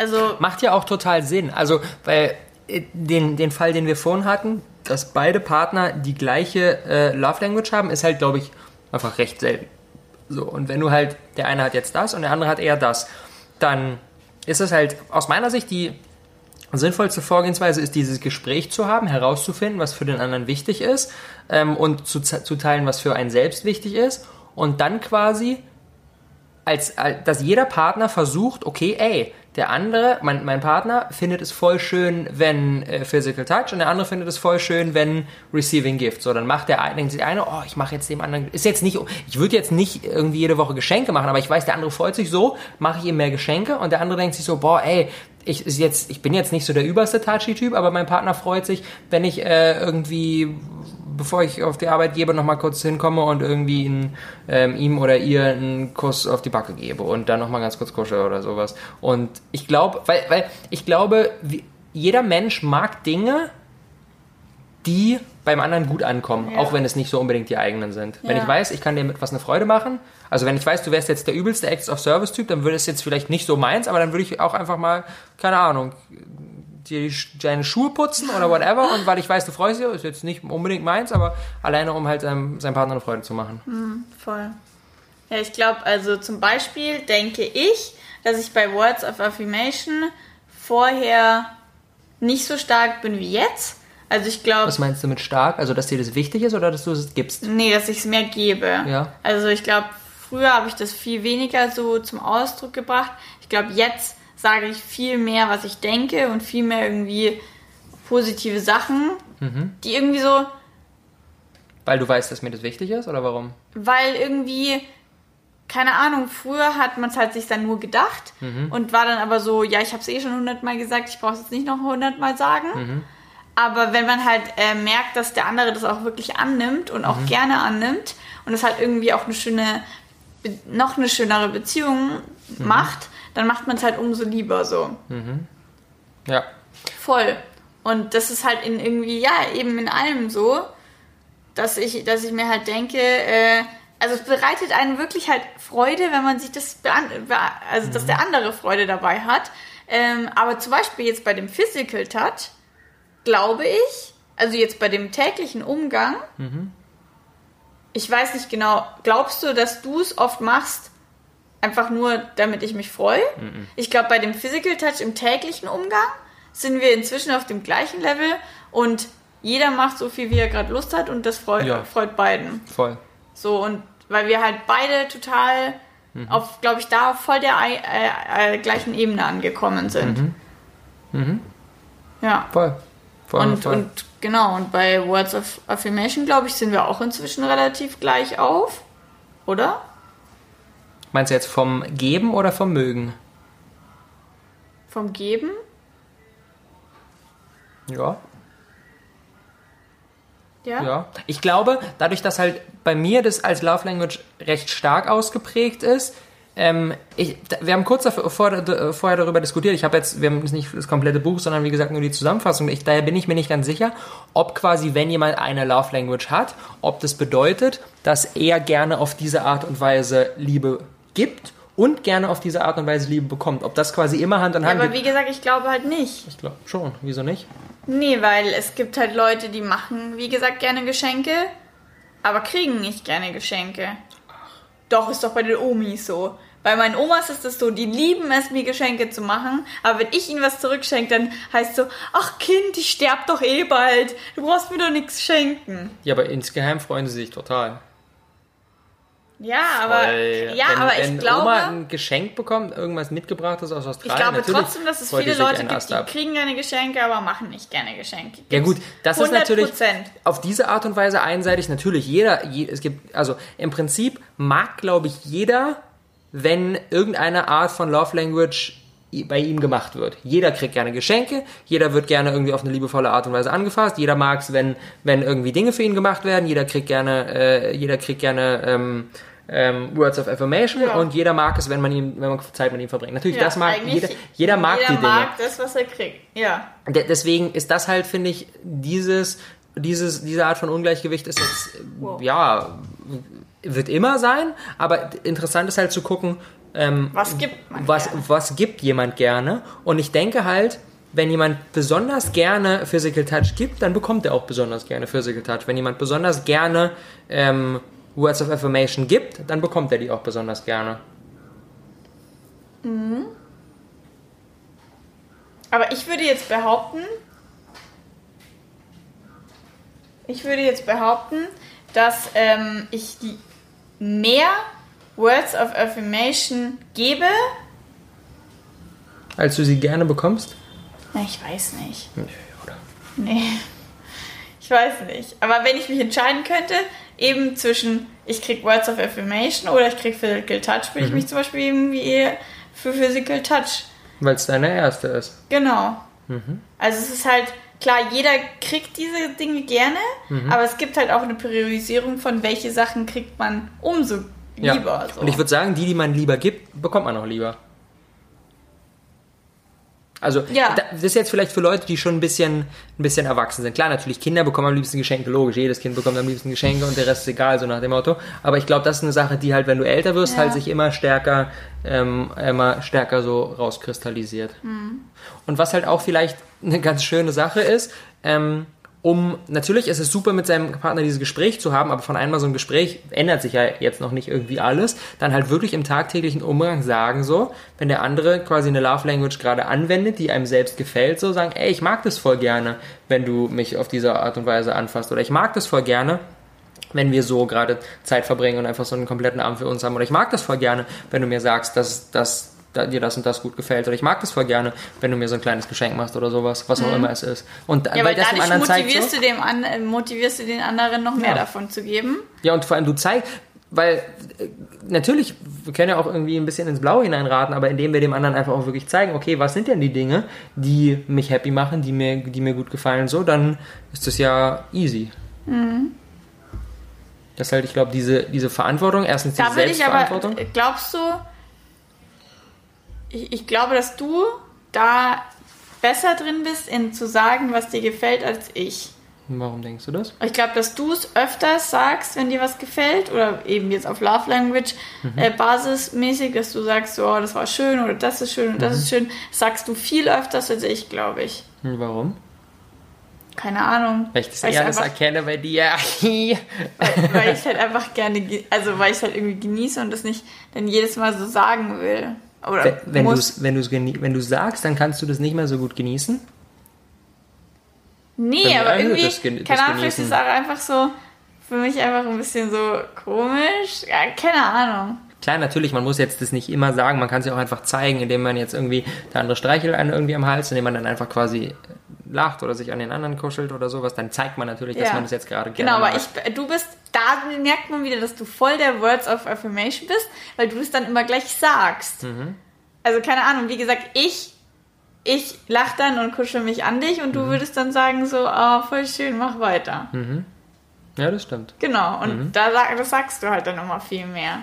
Also, Macht ja auch total Sinn. Also, weil äh, den, den Fall, den wir vorhin hatten, dass beide Partner die gleiche äh, Love Language haben, ist halt, glaube ich, einfach recht selten. So, und wenn du halt, der eine hat jetzt das und der andere hat eher das, dann ist es halt aus meiner Sicht die sinnvollste Vorgehensweise ist, dieses Gespräch zu haben, herauszufinden, was für den anderen wichtig ist ähm, und zu, zu teilen, was für einen selbst wichtig ist und dann quasi als, als dass jeder Partner versucht, okay, ey, der andere, mein, mein Partner findet es voll schön, wenn äh, Physical Touch und der andere findet es voll schön, wenn Receiving Gift. So, dann macht der eine, denkt sich eine, oh, ich mache jetzt dem anderen, ist jetzt nicht, ich würde jetzt nicht irgendwie jede Woche Geschenke machen, aber ich weiß, der andere freut sich so, mache ich ihm mehr Geschenke und der andere denkt sich so, boah, ey, ich, ist jetzt, ich bin jetzt nicht so der überste Touchy-Typ, aber mein Partner freut sich, wenn ich äh, irgendwie bevor ich auf die Arbeit gebe, nochmal kurz hinkomme und irgendwie in, ähm, ihm oder ihr einen Kuss auf die Backe gebe und dann nochmal ganz kurz kusche oder sowas. Und ich glaube, weil, weil ich glaube, wie, jeder Mensch mag Dinge, die beim anderen gut ankommen, Ja. auch wenn es nicht so unbedingt die eigenen sind. Wenn Ja. ich weiß, ich kann dir mit was eine Freude machen, also wenn ich weiß, du wärst jetzt der übelste Acts of Service Typ, dann würde es jetzt vielleicht nicht so meins, aber dann würde ich auch einfach mal, keine Ahnung, die deine Schuhe putzen oder whatever und weil ich weiß, du freust dich, ist jetzt nicht unbedingt meins, aber alleine um halt seinem, seinem Partner eine Freude zu machen. voll. Ja, ich glaube, also zum Beispiel denke ich, dass ich bei Words of Affirmation vorher nicht so stark bin wie jetzt. Also ich glaube, Was meinst du mit stark? Also, dass dir das wichtig ist oder dass du es gibst? nee, dass ich es mehr gebe. Ja. Also ich glaube, früher habe ich das viel weniger so zum Ausdruck gebracht. Ich glaube, jetzt sage ich viel mehr, was ich denke und viel mehr irgendwie positive Sachen, die irgendwie so, Weil du weißt, dass mir das wichtig ist oder warum? weil irgendwie, keine Ahnung, früher hat man es halt sich dann nur gedacht und war dann aber so, ja, ich habe es eh schon hundertmal gesagt, ich brauche es jetzt nicht noch hundertmal sagen. Aber wenn man halt äh, merkt, dass der andere das auch wirklich annimmt und auch gerne annimmt und es halt irgendwie auch eine schöne, noch eine schönere Beziehung macht, dann macht man es halt umso lieber so. Ja. Voll. Und das ist halt in irgendwie, ja, eben in allem so, dass ich, dass ich mir halt denke, äh, also es bereitet einen wirklich halt Freude, wenn man sich das, also dass der andere Freude dabei hat. Ähm, aber zum Beispiel jetzt bei dem Physical Touch, glaube ich, also jetzt bei dem täglichen Umgang, ich weiß nicht genau, glaubst du, dass du es oft machst, einfach nur, damit ich mich freue? Ich glaube, bei dem Physical Touch im täglichen Umgang sind wir inzwischen auf dem gleichen Level und jeder macht so viel, wie er gerade Lust hat und das freut, Ja. freut beiden. Voll. So, und weil wir halt beide total Mhm. auf, glaube ich, da voll der äh, äh, gleichen Ebene angekommen sind. Ja. Voll. Voll, Und, Mhm. voll. und genau, und bei Words of Affirmation, glaube ich, sind wir auch inzwischen relativ gleich auf. Oder? Meinst du jetzt vom Geben oder vom Mögen? Vom Geben? Ja. Ja. Ja. Ich glaube, dadurch, dass halt bei mir das als Love Language recht stark ausgeprägt ist, ähm, ich, wir haben kurz davor, vor, äh, vorher darüber diskutiert. Ich habe jetzt, wir haben jetzt nicht das komplette Buch, sondern wie gesagt nur die Zusammenfassung. Ich, daher bin ich mir nicht ganz sicher, ob quasi, wenn jemand eine Love Language hat, ob das bedeutet, dass er gerne auf diese Art und Weise Liebe gibt und gerne auf diese Art und Weise Liebe bekommt. Ob das quasi immer Hand in Ja, Hand aber geht. wie gesagt, ich glaube halt nicht. Ich glaube schon. Wieso nicht? Nee, weil es gibt halt Leute, die machen, wie gesagt, gerne Geschenke, aber kriegen nicht gerne Geschenke. Doch, ist doch bei den Omis so. Bei meinen Omas ist es so, die lieben es, mir Geschenke zu machen, aber wenn ich ihnen was zurückschenke, dann heißt so, ach Kind, ich sterb doch eh bald, du brauchst mir doch nichts schenken. Ja, aber insgeheim freuen sie sich total. Ja, aber, ja, wenn, aber wenn ich glaube, Oma ein Geschenk bekommt, irgendwas mitgebrachtes aus ich Australien, glaube natürlich trotzdem, dass es viele Leute gibt, die ab. kriegen gerne Geschenke, aber machen nicht gerne Geschenke. Ja gut, das ist natürlich 100%. auf diese Art und Weise einseitig. Natürlich jeder, je, es gibt, also im Prinzip mag, glaube ich, jeder, wenn irgendeine Art von Love Language bei ihm gemacht wird. Jeder kriegt gerne Geschenke, jeder wird gerne irgendwie auf eine liebevolle Art und Weise angefasst, jeder mag es, wenn, wenn irgendwie Dinge für ihn gemacht werden, jeder kriegt gerne, äh, jeder kriegt gerne ähm, ähm, Words of Affirmation Ja. und jeder mag es, wenn man ihm, wenn man Zeit mit ihm verbringt. Natürlich, Ja, das mag jeder, jeder mag jeder die Dinge. mag das, was er kriegt. Ja. De- Deswegen ist das halt, finde ich, dieses, dieses, diese Art von Ungleichgewicht ist jetzt, Wow. ja, wird immer sein, aber interessant ist halt zu gucken, ähm, Was gibt was, was gibt jemand gerne. Und ich denke halt, wenn jemand besonders gerne Physical Touch gibt, dann bekommt er auch besonders gerne Physical Touch. Wenn jemand besonders gerne ähm, Words of Affirmation gibt, dann bekommt er die auch besonders gerne. Aber ich würde jetzt behaupten, ich würde jetzt behaupten, dass ähm, ich die mehr Words of Affirmation gebe. Als du sie gerne bekommst? Na, ich weiß nicht. Nö, oder? Nee. Ich weiß nicht. Aber wenn ich mich entscheiden könnte, eben zwischen ich krieg Words of Affirmation oder ich krieg Physical Touch, würde ich mich zum Beispiel eben wie eher für Physical Touch. Weil es deine erste ist. Genau. Also es ist halt, klar, jeder kriegt diese Dinge gerne, aber es gibt halt auch eine Priorisierung von welche Sachen kriegt man umso Ja. lieber. So. Und ich würde sagen, die, die man lieber gibt, bekommt man auch lieber. Also, Ja. da- das ist jetzt vielleicht für Leute, die schon ein bisschen, ein bisschen erwachsen sind. Klar, natürlich, Kinder bekommen am liebsten Geschenke, logisch, jedes Kind bekommt am liebsten Geschenke und der Rest ist egal, so nach dem Motto. Aber ich glaube, das ist eine Sache, die halt, wenn du älter wirst, Ja. halt sich immer stärker, ähm, immer stärker so rauskristallisiert. Mhm. Und was halt auch vielleicht eine ganz schöne Sache ist, ähm, um, natürlich ist es super mit seinem Partner dieses Gespräch zu haben, aber von einmal so ein Gespräch ändert sich ja jetzt noch nicht irgendwie alles, dann halt wirklich im tagtäglichen Umgang sagen so, wenn der andere quasi eine Love Language gerade anwendet, die einem selbst gefällt, so sagen, ey, ich mag das voll gerne, wenn du mich auf diese Art und Weise anfasst oder ich mag das voll gerne, wenn wir so gerade Zeit verbringen und einfach so einen kompletten Abend für uns haben. Oder ich mag das voll gerne, wenn du mir sagst, dass, dass da- dir das und das gut gefällt. Oder ich mag das voll gerne, wenn du mir so ein kleines Geschenk machst oder sowas, was auch immer es ist. Und Mhm. ja, weil das dem dadurch zeigt motivierst, so, du dem an, äh, motivierst du den anderen noch mehr Ja. davon zu geben. ja, und vor allem du zeigst, weil äh, natürlich, wir können ja auch irgendwie ein bisschen ins Blaue hineinraten, aber indem wir dem anderen einfach auch wirklich zeigen, okay, was sind denn die Dinge, die mich happy machen, die mir, die mir gut gefallen, so, dann ist das ja easy. Mhm. Das ist halt, ich glaube, diese, diese Verantwortung, erstens die Da ich aber, Selbstverantwortung. glaubst du, ich, ich glaube, dass du da besser drin bist, in zu sagen, was dir gefällt, als ich. Warum denkst du das? Ich glaube, dass du es öfters sagst, wenn dir was gefällt, oder eben jetzt auf Love Language äh, basismäßig, dass du sagst, so, oh, das war schön oder das ist schön und das ist schön, sagst du viel öfters als ich, glaube ich. Hm, Warum? keine Ahnung. Weil ich das Weil eher ich einfach- erkenne bei dir. weil, [LAUGHS] weil ich halt einfach gerne, ge- also weil ich es halt irgendwie genieße und das nicht dann jedes Mal so sagen will. Oder wenn du es wenn du's wenn du sagst, dann kannst du das nicht mehr so gut genießen. Nee, Wenn aber erhöht irgendwie, das das keine Ahnung, vielleicht ist es auch einfach so, für mich einfach ein bisschen so komisch. Ja, keine Ahnung. Klar, natürlich, man muss jetzt das nicht immer sagen, man kann es ja auch einfach zeigen, indem man jetzt irgendwie, der andere streichelt einen irgendwie am Hals, indem man dann einfach quasi lacht oder sich an den anderen kuschelt oder sowas, dann zeigt man natürlich, dass Ja. man das jetzt gerade gerne Genau, aber ich, du bist, da merkt man wieder, dass du voll der Words of Affirmation bist, weil du es dann immer gleich sagst. Mhm. Also keine Ahnung, wie gesagt, ich, ich lach dann und kuschel mich an dich Mhm. und du würdest dann sagen so, oh, voll schön, mach weiter. Ja, das stimmt. Genau, und Mhm. da das sagst du halt dann immer viel mehr.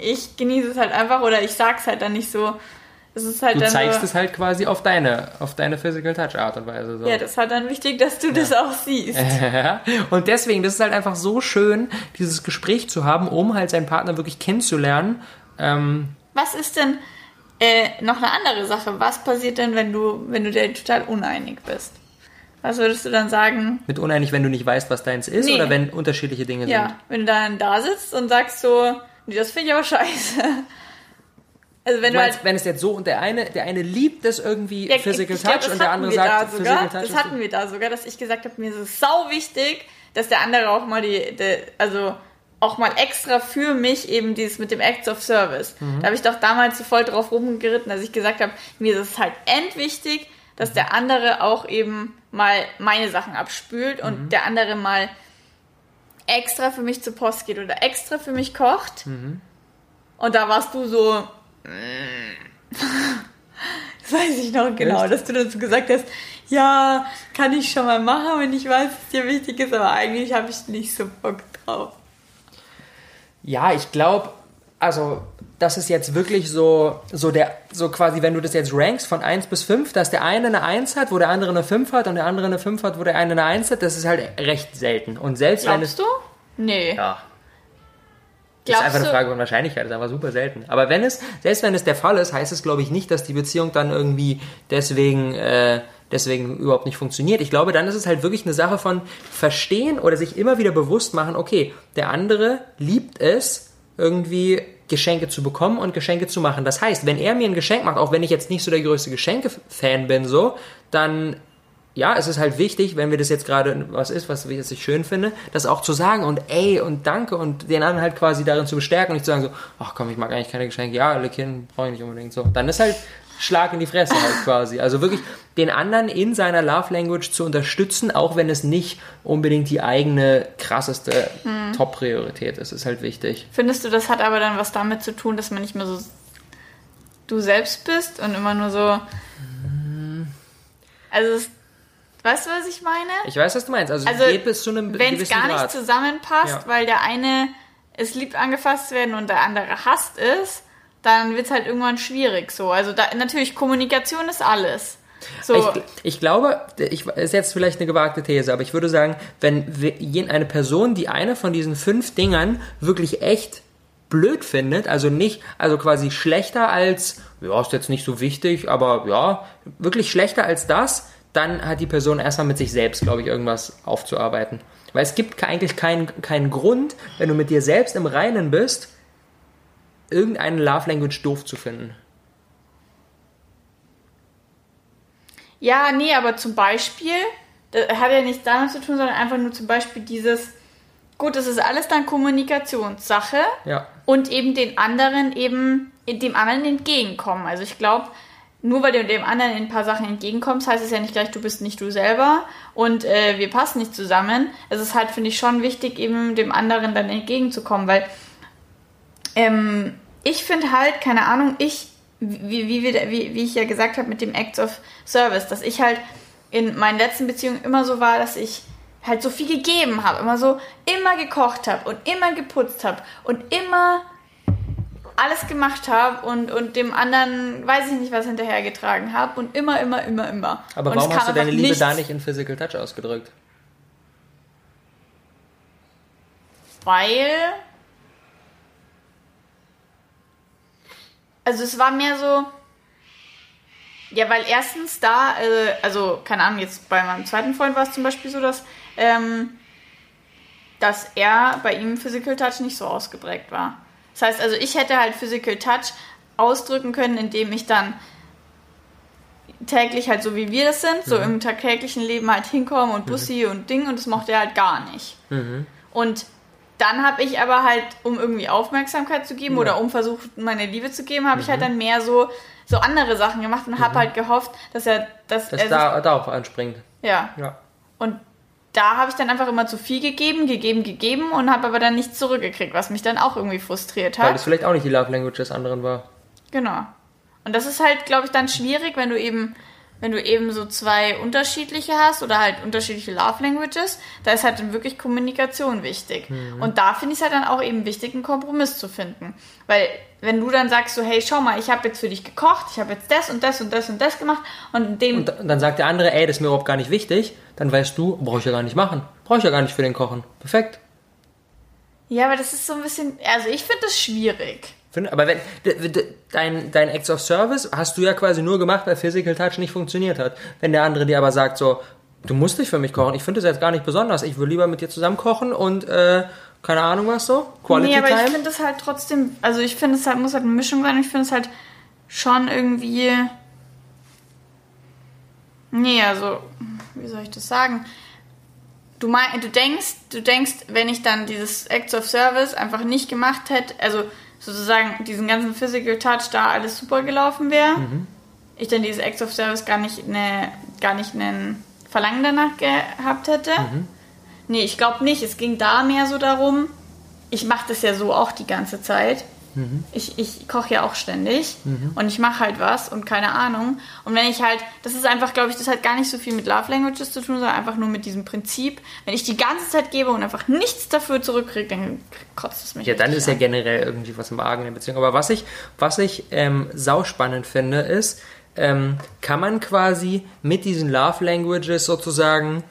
Ich genieße es halt einfach oder ich sag's halt dann nicht so. Es halt Du zeigst so, es halt quasi auf deine, auf deine Physical Touch Art und Weise. So. Ja, das ist halt dann wichtig, dass du das auch siehst. [LAUGHS] und deswegen, das ist halt einfach so schön, dieses Gespräch zu haben, um halt seinen Partner wirklich kennenzulernen. Ähm, Was ist denn äh, noch eine andere Sache? Was passiert denn, wenn du, wenn du dir total uneinig bist? Was würdest du dann sagen? mit uneinig, wenn du nicht weißt, was deins ist, Nee. oder wenn unterschiedliche Dinge sind. Ja, wenn du dann da sitzt und sagst so, nee, das finde ich aber scheiße. Also wenn Du du halt meinst, wenn es jetzt so und der eine, der eine liebt das irgendwie Ja, Physical ich Touch und der andere sagt da sogar, Physical Touch Das hatten wir da sogar, dass ich gesagt habe, mir ist es sau wichtig, dass der andere auch mal die, die also auch mal extra für mich eben dieses mit dem Acts of Service. Mhm. Da habe ich doch damals so voll drauf rumgeritten, dass ich gesagt habe, mir ist es halt endwichtig, dass der andere auch eben mal meine Sachen abspült Mhm. und der andere mal extra für mich zur Post geht oder extra für mich kocht. Mhm. Und da warst du so, das weiß ich noch genau, Echt? dass du dazu gesagt hast, ja, kann ich schon mal machen, wenn ich weiß, dass dir wichtig ist, aber eigentlich habe ich nicht so Bock drauf. Ja, ich glaube, also das ist jetzt wirklich so, so der, so quasi, wenn du das jetzt rankst von 1 bis 5, dass der eine eine 1 hat, wo der andere eine 5 hat und der andere eine 5 hat, wo der eine eine 1 hat, das ist halt recht selten. Und selbst. Glaubst du? Nee. Ja. Das ist Glaubst einfach eine Frage von Wahrscheinlichkeit, das ist einfach super selten. Aber wenn es, selbst wenn es der Fall ist, heißt es, glaube ich, nicht, dass die Beziehung dann irgendwie deswegen, äh, deswegen überhaupt nicht funktioniert. Ich glaube, dann ist es halt wirklich eine Sache von verstehen oder sich immer wieder bewusst machen, okay, der andere liebt es, irgendwie Geschenke zu bekommen und Geschenke zu machen. Das heißt, wenn er mir ein Geschenk macht, auch wenn ich jetzt nicht so der größte Geschenke-Fan bin, so, dann ja, es ist halt wichtig, wenn wir das jetzt gerade was ist, was ich jetzt nicht schön finde, das auch zu sagen und ey und danke und den anderen halt quasi darin zu bestärken und nicht zu sagen so, ach komm, ich mag eigentlich keine Geschenke, ja, alle Kinder brauche ich nicht unbedingt so. Dann ist halt Schlag in die Fresse halt quasi. Also wirklich den anderen in seiner Love Language zu unterstützen, auch wenn es nicht unbedingt die eigene krasseste Top-Priorität ist, ist halt wichtig. Findest du, das hat aber dann was damit zu tun, dass man nicht mehr so du selbst bist und immer nur so. Also, es, weißt du, was ich meine? Ich weiß, was du meinst. Also, Also, bis zu einem Wenn es gar Grad. nicht zusammenpasst, Ja. weil der eine es liebt angefasst werden und der andere hasst es, dann wird es halt irgendwann schwierig so. Also da, natürlich, Kommunikation ist alles. So, Ich, ich glaube, ich, ist jetzt vielleicht eine gewagte These, aber ich würde sagen, wenn eine Person, die eine von diesen fünf Dingern wirklich echt blöd findet, also nicht, also quasi schlechter als, ja, ist jetzt nicht so wichtig, aber ja, wirklich schlechter als das, dann hat die Person erstmal mit sich selbst, glaube ich, irgendwas aufzuarbeiten. Weil es gibt eigentlich keinen keinen Grund, wenn du mit dir selbst im Reinen bist, irgendeine Love Language doof zu finden. ja, nee, aber zum Beispiel, das hat ja nichts damit zu tun, sondern einfach nur zum Beispiel dieses, gut, das ist alles dann Kommunikationssache. Ja. und eben den anderen eben dem anderen entgegenkommen. Also ich glaube, nur weil du dem anderen in ein paar Sachen entgegenkommst, heißt es ja nicht gleich, du bist nicht du selber und äh, wir passen nicht zusammen. Es ist halt, finde ich, schon wichtig, eben dem anderen dann entgegenzukommen, weil ähm, ich finde halt, keine Ahnung, ich, wie, wie, wie, wie ich ja gesagt habe mit dem Acts of Service, dass ich halt in meinen letzten Beziehungen immer so war, dass ich halt so viel gegeben habe, immer so, immer gekocht habe und immer geputzt habe und immer alles gemacht habe und, und dem anderen, weiß ich nicht, was hinterhergetragen habe und immer, immer, immer, immer. Aber und warum hast du deine Liebe nichts, da nicht in Physical Touch ausgedrückt? Weil. Also es war mehr so. Ja, weil erstens da, äh, also keine Ahnung, jetzt bei meinem zweiten Freund war es zum Beispiel so, dass, ähm, dass er bei ihm Physical Touch nicht so ausgeprägt war. Das heißt, also ich hätte halt Physical Touch ausdrücken können, indem ich dann täglich halt so wie wir das sind, so im tagtäglichen Leben halt hinkomme und Bussi und Ding und das mochte er halt gar nicht. Und dann habe ich aber halt, um irgendwie Aufmerksamkeit zu geben Ja. oder um versucht, meine Liebe zu geben, habe ich halt dann mehr so, so andere Sachen gemacht und habe halt gehofft, dass er, dass Das er sich, da, darauf anspringt. ja. Ja. Und da habe ich dann einfach immer zu viel gegeben, gegeben, gegeben und habe aber dann nichts zurückgekriegt, was mich dann auch irgendwie frustriert Weil hat. das vielleicht auch nicht die Love Language des anderen war. Genau. Und das ist halt, glaube ich, dann schwierig, wenn du eben, wenn du eben so zwei unterschiedliche hast oder halt unterschiedliche Love Languages, da ist halt dann wirklich Kommunikation wichtig. Und da finde ich es halt dann auch eben wichtig, einen Kompromiss zu finden. Weil wenn du dann sagst so, hey, schau mal, ich habe jetzt für dich gekocht, ich habe jetzt das und das und das und das gemacht und dem Und dann sagt der andere, ey, das ist mir überhaupt gar nicht wichtig. Dann weißt du, brauche ich ja gar nicht machen. Brauche ich ja gar nicht für den Kochen. Perfekt. Ja, aber das ist so ein bisschen, also ich finde das schwierig. Aber wenn dein, dein Acts of Service hast du ja quasi nur gemacht, weil Physical Touch nicht funktioniert hat. Wenn der andere dir aber sagt so, du musst nicht für mich kochen, ich finde das jetzt gar nicht besonders, ich will lieber mit dir zusammen kochen und äh, keine Ahnung was so, Quality nee, aber ich Time. finde es halt trotzdem, also ich finde es halt, muss halt eine Mischung sein. Ich finde es halt schon irgendwie. Nee, also, wie soll ich das sagen? Du mein, du denkst, du denkst, wenn ich dann dieses Acts of Service einfach nicht gemacht hätte, also sozusagen diesen ganzen Physical Touch da alles super gelaufen wäre, ich dann dieses Acts of Service gar nicht ne, gar nicht einen Verlangen danach gehabt hätte. Nee, ich glaube nicht. Es ging da mehr so darum, ich mache das ja so auch die ganze Zeit. Ich, ich koche ja auch ständig und ich mache halt was und keine Ahnung. Und wenn ich halt, das ist einfach, glaube ich, das hat gar nicht so viel mit Love Languages zu tun, sondern einfach nur mit diesem Prinzip. Wenn ich die ganze Zeit gebe und einfach nichts dafür zurückkriege, dann kotzt es mich Ja, dann ist ja an. generell irgendwie was im Argen in der Beziehung. Aber was ich, was ich ähm, sauspannend finde, ist, ähm, kann man quasi mit diesen Love Languages sozusagen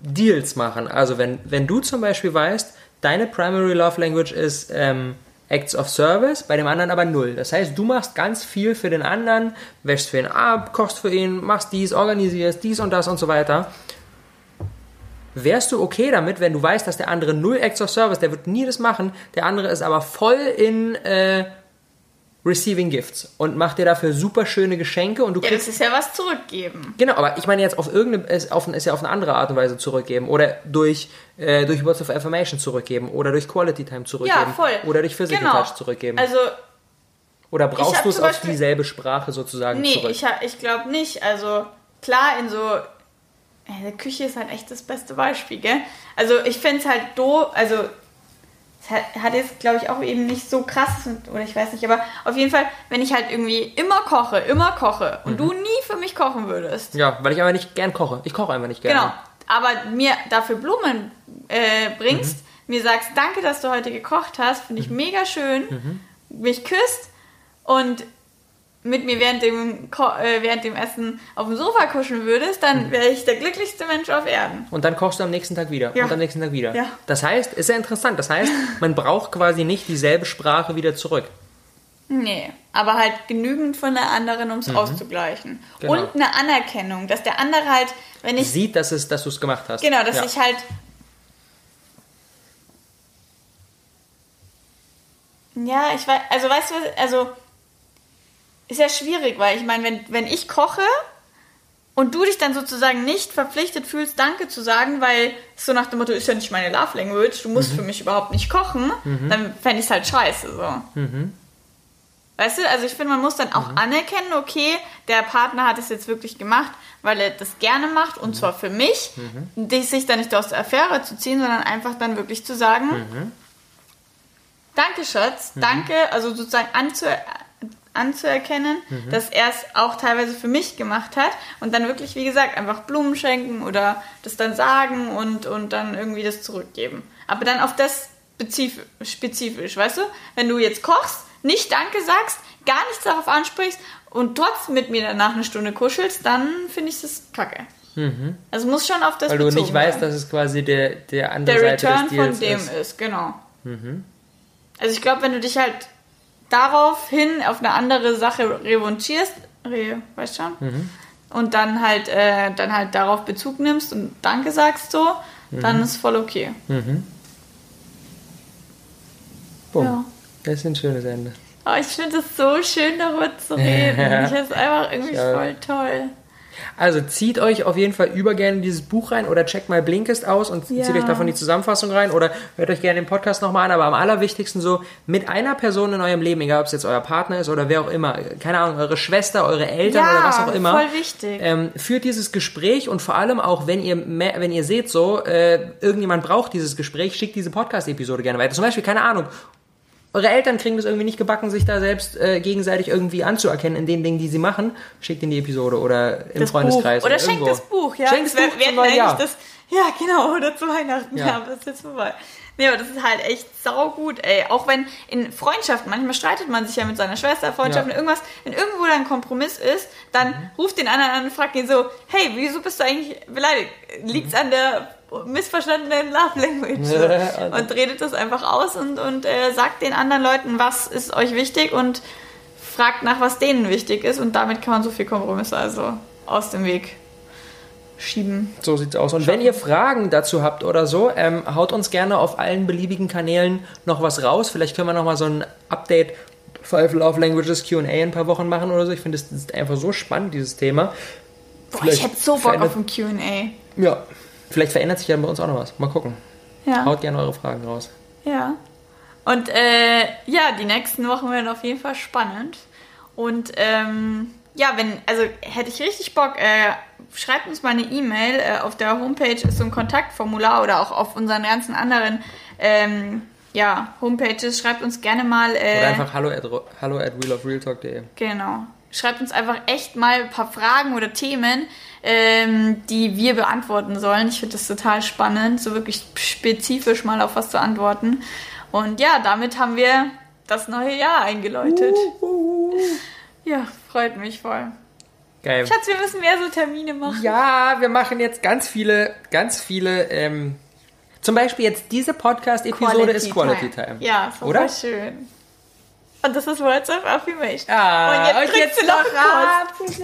Deals machen. Also wenn, wenn du zum Beispiel weißt, deine Primary Love Language ist ähm, Acts of Service, bei dem anderen aber null. Das heißt, du machst ganz viel für den anderen, wäschst für ihn ab, kochst für ihn, machst dies, organisierst dies und das und so weiter. Wärst du okay damit, wenn du weißt, dass der andere null Acts of Service, der wird nie das machen, der andere ist aber voll in äh, Receiving Gifts und macht dir dafür super schöne Geschenke und du Ja, kriegst das ist ja was zurückgeben. Genau, aber ich meine jetzt auf irgendeine, ist, auf, ist ja auf eine andere Art und Weise zurückgeben oder durch, äh, durch Words of Affirmation zurückgeben oder durch Quality Time zurückgeben Ja, voll. oder durch Physical Genau. Touch zurückgeben. Also, oder ich brauchst du es auf Beispiel- dieselbe Sprache sozusagen nee, zurück? ich, ha- ich glaube nicht. Also, klar, in so. Ja, die Küche ist halt echt das beste Beispiel, gell? Also, ich finde es halt doof. Also, hat, jetzt, glaube ich, auch eben nicht so krass, oder ich weiß nicht, aber auf jeden Fall, wenn ich halt irgendwie immer koche, immer koche und Mhm. du nie für mich kochen würdest. ja, weil ich einfach nicht gern koche. Ich koche einfach nicht gerne. Genau. Aber mir dafür Blumen äh, bringst, mir sagst, danke, dass du heute gekocht hast, finde ich mega schön, mich küsst und mit mir während dem, Ko äh, während dem Essen auf dem Sofa kuscheln würdest, dann wäre ich der glücklichste Mensch auf Erden. Und dann kochst du am nächsten Tag wieder Ja. und am nächsten Tag wieder. Ja. Das heißt, ist ja interessant. Das heißt, [LAUGHS] man braucht quasi nicht dieselbe Sprache wieder zurück. Nee, aber halt genügend von der anderen, um es auszugleichen. Genau. Und eine Anerkennung, dass der andere halt, wenn ich Sieht, dass, es, dass du es gemacht hast. Genau, dass ja. ich halt. Ja, ich weiß, also weißt du, was- also ist ja schwierig, weil ich meine, wenn, wenn ich koche und du dich dann sozusagen nicht verpflichtet fühlst, Danke zu sagen, weil so nach dem Motto, ist ja nicht meine Love Language, du musst für mich überhaupt nicht kochen, dann fände ich es halt scheiße so. Weißt du, also ich finde, man muss dann auch anerkennen, okay, der Partner hat es jetzt wirklich gemacht, weil er das gerne macht und zwar für mich, die sich dann nicht aus der Affäre zu ziehen, sondern einfach dann wirklich zu sagen, danke Schatz, danke, also sozusagen anzu anzuerkennen, dass er es auch teilweise für mich gemacht hat und dann wirklich, wie gesagt, einfach Blumen schenken oder das dann sagen und, und dann irgendwie das zurückgeben. Aber dann auf das spezif- spezifisch, weißt du? Wenn du jetzt kochst, nicht Danke sagst, gar nichts darauf ansprichst und trotzdem mit mir danach eine Stunde kuschelst, dann finde ich das kacke. Also muss schon auf das Weil du nicht weißt, dass es quasi der, der andere der Seite Return von dem ist. ist, genau. Also ich glaube, wenn du dich halt daraufhin auf eine andere Sache revanchierst, Rehe, weißt schon? Mhm. Und dann halt, äh, dann halt darauf Bezug nimmst und Danke sagst so, Mhm. dann ist voll okay. Bumm. Ja. Das ist ein schönes Ende. Aber ich finde es so schön, darüber zu reden. [LAUGHS] Ich finde es einfach irgendwie voll toll. Also zieht euch auf jeden Fall über gerne dieses Buch rein oder checkt mal Blinkist aus und Ja. zieht euch davon die Zusammenfassung rein oder hört euch gerne den Podcast nochmal an. Aber am allerwichtigsten so mit einer Person in eurem Leben, egal ob es jetzt euer Partner ist oder wer auch immer, keine Ahnung, eure Schwester, eure Eltern Ja, oder was auch immer. voll wichtig. Ähm, führt dieses Gespräch und vor allem auch, wenn ihr mehr, wenn ihr seht, so äh, irgendjemand braucht dieses Gespräch, schickt diese Podcast-Episode gerne weiter. Zum Beispiel, keine Ahnung, eure Eltern kriegen das irgendwie nicht gebacken, sich da selbst äh, gegenseitig irgendwie anzuerkennen in den Dingen, die sie machen. Schickt in die Episode oder im Das Freundeskreis. Buch. Oder schenkt irgendwo. das Buch, ja. Schenkt das Buch wir zum neuen Jahr. Das, ja, genau, [LAUGHS] oder zu Weihnachten. Ja. Ja, das ist jetzt vorbei. Nee, aber das ist halt echt saugut, ey. Auch wenn in Freundschaften, manchmal streitet man sich ja mit seiner Schwester, Freundschaften, Ja. Mhm. irgendwas, wenn irgendwo da ein Kompromiss ist, dann ruft den anderen an und fragt ihn so, hey, wieso bist du eigentlich beleidigt? Liegt's an der missverstandenen Love Language? So. Ja. [LAUGHS] Und redet das einfach aus und, und äh, sagt den anderen Leuten, was ist euch wichtig und fragt nach, was denen wichtig ist und damit kann man so viel Kompromisse also aus dem Weg schieben. So sieht's aus. Und wenn ihr Fragen dazu habt oder so, ähm, haut uns gerne auf allen beliebigen Kanälen noch was raus. Vielleicht können wir noch mal so ein Update Five Love Languages Q&A in ein paar Wochen machen oder so. Ich finde, ist einfach so spannend, dieses Thema. Boah, Vielleicht ich hätte so Bock auf ein Q&A. Ja, vielleicht verändert sich ja bei uns auch noch was. Mal gucken. Ja. Haut gerne eure Fragen raus. Ja. Und äh, ja, die nächsten Wochen werden auf jeden Fall spannend. Und ähm, ja, wenn, also hätte ich richtig Bock, äh, schreibt uns mal eine E-Mail. Äh, auf der Homepage ist so ein Kontaktformular oder auch auf unseren ganzen anderen ähm, ja, Homepages. Schreibt uns gerne mal. Äh, Oder einfach hallo at, hallo at wheelofrealtalk.de. Genau. Schreibt uns einfach echt mal ein paar Fragen oder Themen, ähm, die wir beantworten sollen. Ich finde das total spannend, so wirklich spezifisch mal auf was zu antworten. Und ja, damit haben wir das neue Jahr eingeläutet. Ja, freut mich voll. Geil. Schatz, wir müssen mehr so Termine machen. Ja, wir machen jetzt ganz viele, ganz viele, ähm, zum Beispiel jetzt diese Podcast-Episode ist Quality Time. Ja, so Oder? voll schön. Und das ist Words of Affirmation. Ah, und jetzt drückst du noch einen Kuss.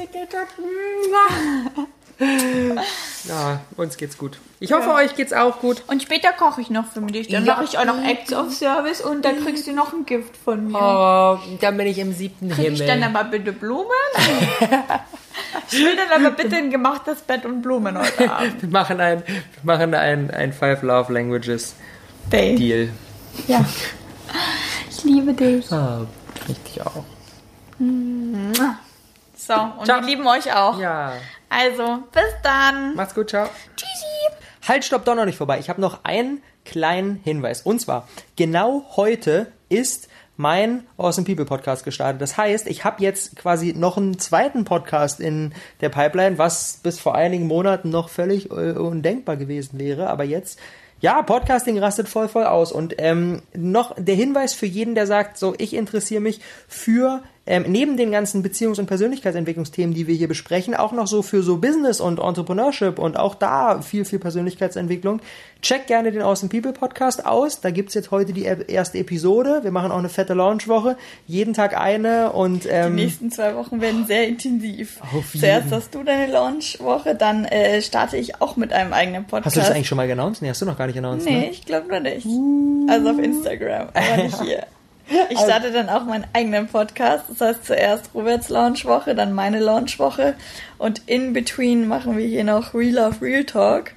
[LAUGHS] Ja, uns geht's gut. Ich hoffe, euch geht's auch gut. Und später koche ich noch für dich. Dann Ja. mache ich auch noch Acts of Service und dann kriegst du noch ein Gift von mir. Oh, dann bin ich im siebten Krieg ich dann aber bitte Blumen? [LAUGHS] ich will dann aber bitte ein gemachtes Bett und Blumen heute Abend. Wir machen ein, wir machen ein, ein Five Love Languages Day. Deal. Ja. [LAUGHS] Ich liebe dich. Ah, richtig auch. So, und Ciao. wir lieben euch auch. Ja. Also, bis dann. Macht's gut, ciao. Tschüssi. Halt, stopp, doch noch nicht vorbei. Ich habe noch einen kleinen Hinweis. Und zwar, genau heute ist mein Awesome People Podcast gestartet. Das heißt, ich habe jetzt quasi noch einen zweiten Podcast in der Pipeline, was bis vor einigen Monaten noch völlig äh, undenkbar gewesen wäre. Aber jetzt, ja, Podcasting rastet voll voll aus. Und ähm, noch der Hinweis für jeden, der sagt, so, ich interessiere mich für ähm, neben den ganzen Beziehungs- und Persönlichkeitsentwicklungsthemen, die wir hier besprechen, auch noch so für so Business und Entrepreneurship und auch da viel, viel Persönlichkeitsentwicklung. Check gerne den Awesome People Podcast aus. Da gibt's jetzt heute die erste Episode. Wir machen auch eine fette Launchwoche. Jeden Tag eine und Die ähm, nächsten zwei Wochen werden sehr intensiv. Auf jeden. Zuerst hast du deine Launchwoche, dann äh, starte ich auch mit einem eigenen Podcast. hast du das eigentlich schon mal announced? Nee, hast du noch gar nicht announced, Nee, ne? ich glaube noch nicht. Also auf Instagram, aber nicht hier. [LAUGHS] Ich starte dann auch meinen eigenen Podcast. Das heißt zuerst Roberts Launchwoche, dann meine Launchwoche. Und in between machen wir hier noch Real Love Real Talk.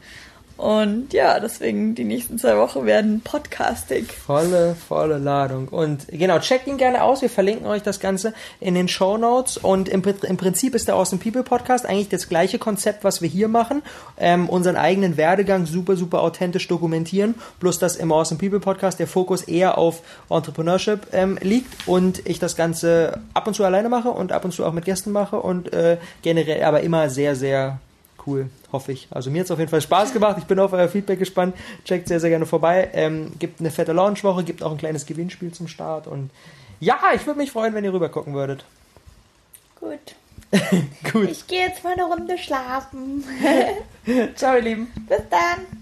Und ja, deswegen die nächsten zwei Wochen werden podcastig. Volle, volle Ladung. Und genau, checkt ihn gerne aus. Wir verlinken euch das Ganze in den Show Notes. Und im, im Prinzip ist der Awesome People Podcast eigentlich das gleiche Konzept, was wir hier machen. Ähm, unseren eigenen Werdegang super, super authentisch dokumentieren. Bloß, dass im Awesome People Podcast der Fokus eher auf Entrepreneurship ähm, liegt und ich das Ganze ab und zu alleine mache und ab und zu auch mit Gästen mache und äh, generell aber immer sehr, sehr cool, hoffe ich. Also mir hat es auf jeden Fall Spaß gemacht. Ich bin auf euer Feedback gespannt. Checkt sehr, sehr gerne vorbei. Ähm, gibt eine fette Launchwoche, gibt auch ein kleines Gewinnspiel zum Start. Und ja, ich würde mich freuen, wenn ihr rüber gucken würdet. Gut. [LAUGHS] Gut. Ich gehe jetzt mal eine Runde schlafen. [LAUGHS] Ciao, ihr Lieben. Bis dann.